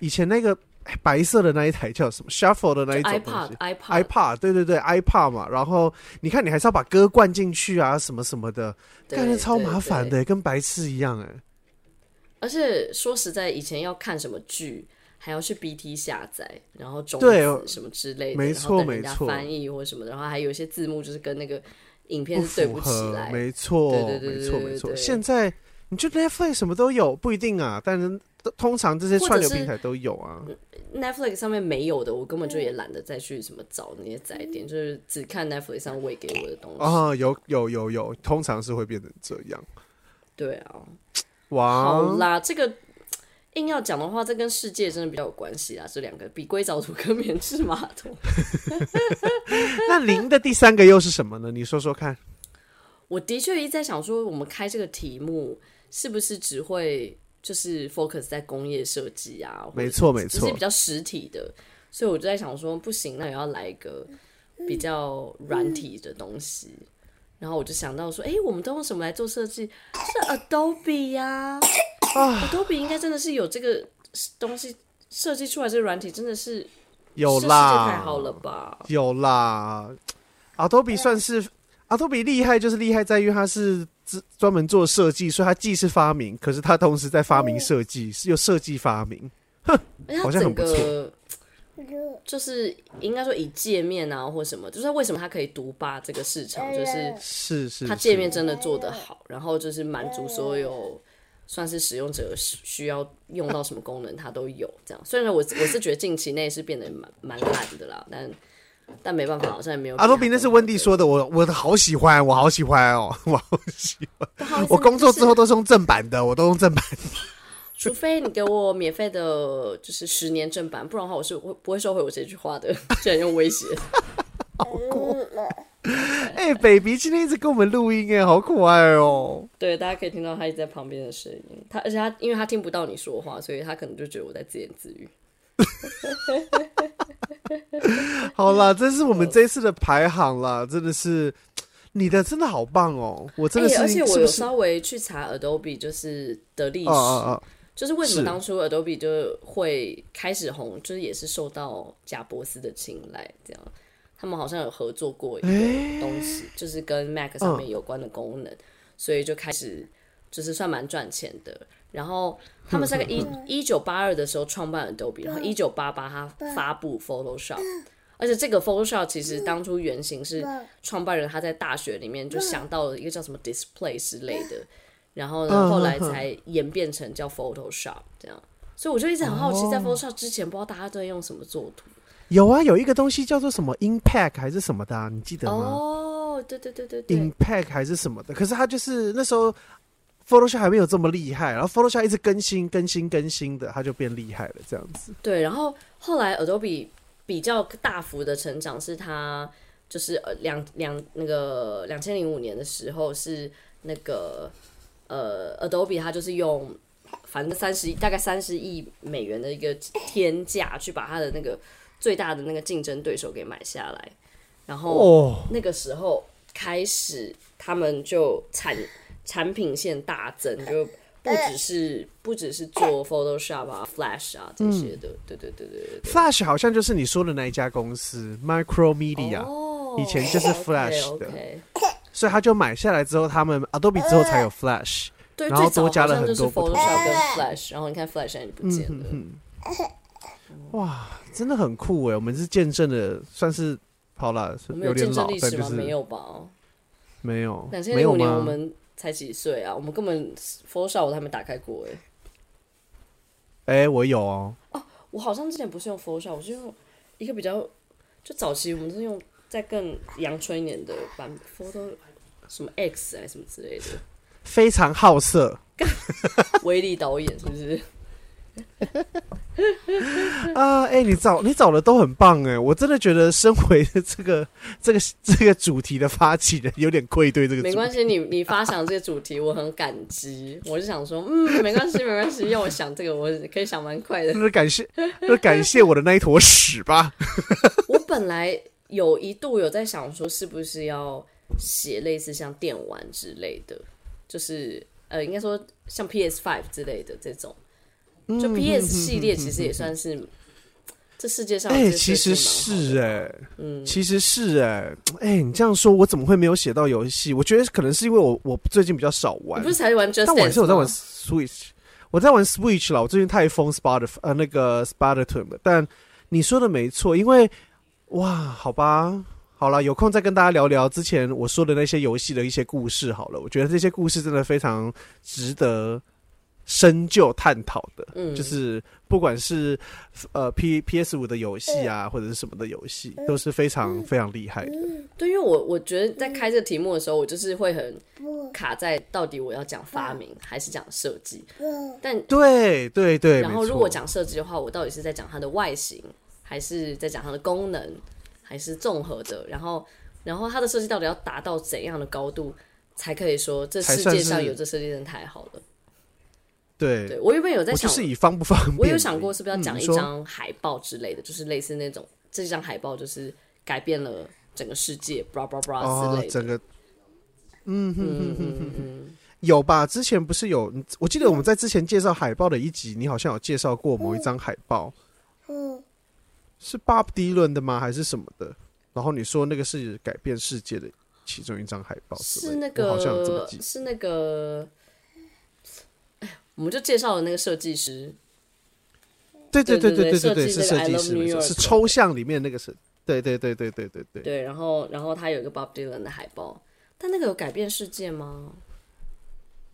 以前那个。白色的那一台叫什么？Shuffle 的那一种东西，ipad，ipad，对对对，iPad 嘛。然后你看，你还是要把歌灌进去啊，什么什么的，感觉超麻烦的，跟白痴一样哎。而且说实在，以前要看什么剧，还要去 BT 下载，然后中文什么之类的，没错没错，翻译或什么的，然后还有一些字幕就是跟那个影片是对不起来，没错，对对对，没错没错。现在你就 Netflix 什么都有，不一定啊，但是。通常这些串流平台都有啊，Netflix 上面没有的，我根本就也懒得再去什么找那些载点，就是只看 Netflix 上喂给我的东西啊。有有有有，通常是会变成这样。对啊，哇，好啦，这个硬要讲的话，这跟世界真的比较有关系啦。这两个比硅藻土跟免治马桶。那零的第三个又是什么呢？你说说看。我的确一直在想说，我们开这个题目是不是只会。就是 focus 在工业设计啊，没错没错，就是比较实体的，所以我就在想说，不行，那也要来一个比较软体的东西。嗯、然后我就想到说，哎、欸，我们都用什么来做设计？是 Adobe 呀、啊啊、，Adobe 应该真的是有这个东西设计出来，这个软体真的是有啦，太好了吧？有啦，Adobe 算是 Adobe 厉害，就是厉害在于它是专专门做设计，所以他既是发明，可是他同时在发明设计，是又设计发明，哼，好像很不错。就是应该说以界面啊或什么，就是为什么它可以独霸这个市场，就是是是它界面真的做得好，然后就是满足所有算是使用者需要用到什么功能，它都有这样。虽然我我是觉得近期内是变得蛮蛮烂的啦，但但没办法，好像也没有。阿罗比那是温蒂说的，我我好喜欢，我好喜欢哦，我好喜欢。我工作之后都是用正版的，我都用正版。除非你给我免费的，就是十年正版，不然的话我是会不会收回我这句话的。居然用威胁，好酷！哎、欸、，baby 今天一直跟我们录音，哎，好可爱哦。对，大家可以听到他一直在旁边的声音。他而且他因为他听不到你说话，所以他可能就觉得我在自言自语。好啦，这是我们这一次的排行啦，真的是你的真的好棒哦！我真的是，欸、而且我有稍微去查 Adobe 就是的历史。就是为什么当初 Adobe 就会开始红，就是也是受到贾伯斯的青睐，这样他们好像有合作过一个东西，就是跟 Mac 上面有关的功能，所以就开始就是算蛮赚钱的。然后他们三个一一九八二的时候创办 Adobe，然后一九八八他发布 Photoshop，而且这个 Photoshop 其实当初原型是创办人他在大学里面就想到了一个叫什么 Display 之类的。然后呢，后来才演变成叫 Photoshop 这样，所以我就一直很好奇，在 Photoshop 之前，不知道大家都在用什么作图。有啊，有一个东西叫做什么 Impact 还是什么的啊，你记得吗？哦，对对对对对，Impact 还是什么的。可是它就是那时候 Photoshop 还没有这么厉害，然后 Photoshop 一直更新、更新、更新的，它就变厉害了这样子。对，然后后来 Adobe 比较大幅的成长，是它就是呃两两那个两千零五年的时候是那个。呃，Adobe 它就是用反正三十亿，大概三十亿美元的一个天价去把它的那个最大的那个竞争对手给买下来，然后那个时候开始他们就产产品线大增，就不只是不只是做 Photoshop 啊、Flash 啊这些的，对对对对对。Flash 好像就是你说的那一家公司，Micromedia，以前就是 Flash 的。所以他就买下来之后，他们 Adobe 之后才有 Flash，对，然后多加了很多 Photoshop 跟 Flash，然后你看 Flash 现在不见了。嗯哇，真的很酷哎！我们是见证的，算是好了，有点老，但就是没有吧？没有，两千零五年我们才几岁啊？我们根本 Photoshop 我都还没打开过哎。哎，我有哦。哦，我好像之前不是用 Photoshop，我是用一个比较，就早期我们是用。在更阳春一点的版，photo 什么 X 还是什么之类的，非常好色，威力导演是不是？啊，哎，你找你找的都很棒哎，我真的觉得身为这个这个这个主题的发起人，有点愧对这个。没关系，你你发想这个主题，我很感激。我就想说，嗯，没关系，没关系，要我想这个，我可以想蛮快的。那感谢，那感谢我的那一坨屎吧。我本来。有一度有在想说，是不是要写类似像电玩之类的，就是呃，应该说像 PS Five 之类的这种，就 PS 系列其实也算是这世界上哎、欸，其实是哎、欸，嗯，其实是哎、欸，哎、欸，你这样说，我怎么会没有写到游戏？我觉得可能是因为我我最近比较少玩，你不是才玩 Just？但我是我在玩 Switch，我在玩 Switch 了。我最近太疯 Sparta 呃那个 Sparta 了，但你说的没错，因为。哇，好吧，好了，有空再跟大家聊聊之前我说的那些游戏的一些故事好了。我觉得这些故事真的非常值得深究探讨的。嗯，就是不管是呃 P P S 五的游戏啊，或者是什么的游戏，都是非常非常厉害的。对，因为我我觉得在开这个题目的时候，我就是会很卡在到底我要讲发明还是讲设计。但对对对，然后如果讲设计的话，我到底是在讲它的外形，还是在讲它的功能，还是综合的，然后，然后它的设计到底要达到怎样的高度，才可以说这世界上有这设计真的太好了。对，对我原本有在想，是以方不方便，我有想过是不是要讲一张海报之类的，嗯、就是类似那种这张海报就是改变了整个世界，blah blah blah 之类的。哦、整个，嗯哼哼哼哼哼，嗯、有吧？之前不是有？我记得我们在之前介绍海报的一集，你好像有介绍过某一张海报。嗯。是 Bob Dylan 的吗？还是什么的？然后你说那个是改变世界的其中一张海报，是那个，好像有这么记，是那个，哎，我们就介绍了那个设计师。对对对对对对对，是设计师，是抽象里面那个是，对对对对对对对。对，然后然后他有一个 Bob Dylan 的海报，但那个有改变世界吗？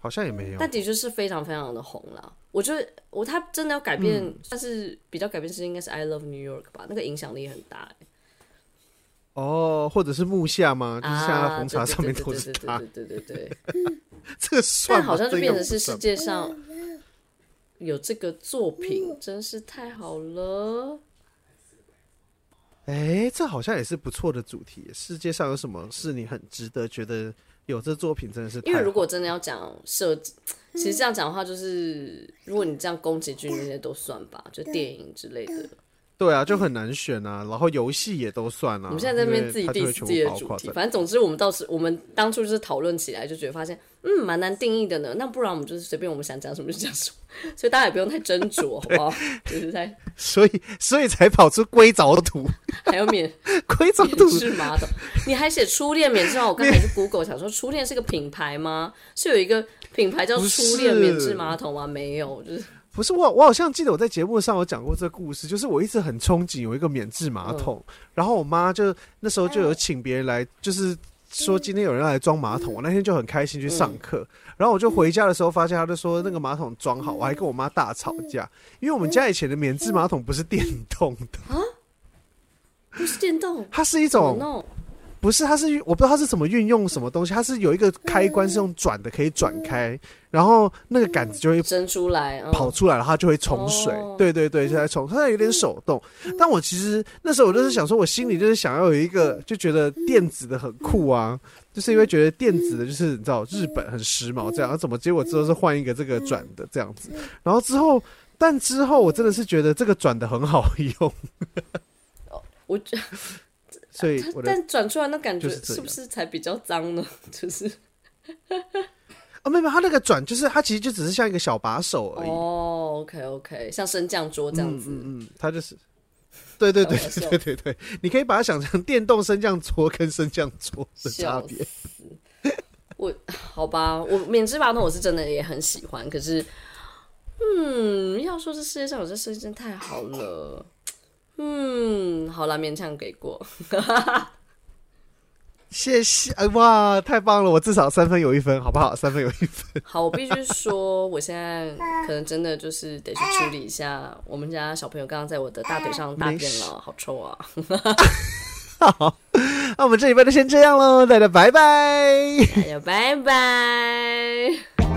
好像也没有。但的确是非常非常的红了。我觉得我他真的要改变，但是比较改变世界应该是 I Love New York 吧，那个影响力很大。哦，或者是木下吗？就是下红茶上面都是他。对对对对。这个算好像就变成是世界上。有这个作品真是太好了！哎，这好像也是不错的主题。世界上有什么是你很值得觉得有这作品真的是？因为如果真的要讲设计，其实这样讲的话，就是如果你这样宫崎骏那些都算吧，就电影之类的。对啊，就很难选啊。然后游戏也都算啊。我们现在在那边自己定自己的主题，反正总之我们倒是我们当初就是讨论起来，就觉得发现嗯蛮难定义的呢。那不然我们就是随便我们想讲什么就讲什么，所以大家也不用太斟酌，好不好？就是在 所以所以才跑出硅藻土，还有免硅藻土免治马桶，你还写初恋免治马桶？我刚才去 Google 想说初恋是个品牌吗？是有一个品牌叫初恋免治马桶吗？没有，就是。不是我，我好像记得我在节目上有讲过这个故事，就是我一直很憧憬有一个免治马桶，嗯、然后我妈就那时候就有请别人来，就是说今天有人要来装马桶，我那天就很开心去上课，然后我就回家的时候发现他就说那个马桶装好，我还跟我妈大吵架，因为我们家以前的免治马桶不是电动的。啊，不是电动，它是一种。不是，它是我不知道它是怎么运用什么东西，它是有一个开关是用转的，可以转开，然后那个杆子就会伸出来，跑出来，然后它就会冲水。对对对，现在冲，它有点手动。但我其实那时候我就是想说，我心里就是想要有一个，就觉得电子的很酷啊，就是因为觉得电子的就是你知道日本很时髦这样，怎么结果之后是换一个这个转的这样子，然后之后，但之后我真的是觉得这个转的很好用。我。所以，但转出来那感觉是不是才比较脏呢？就是，哦，没有，它那个转就是它其实就只是像一个小把手而已。哦，OK OK，像升降桌这样子。嗯嗯，它就是，对对对对对对，你可以把它想成电动升降桌跟升降桌的差别。我好吧，我免治马桶我是真的也很喜欢，可是，嗯，要说这世界上有这设计真太好了。嗯，好了，勉强给过，谢谢，哎哇，太棒了，我至少三分有一分，好不好？三分有一分。好，我必须说，我现在可能真的就是得去处理一下，我们家小朋友刚刚在我的大腿上大便了，好臭啊！好，那我们这礼拜就先这样喽，大家拜拜，大家拜拜。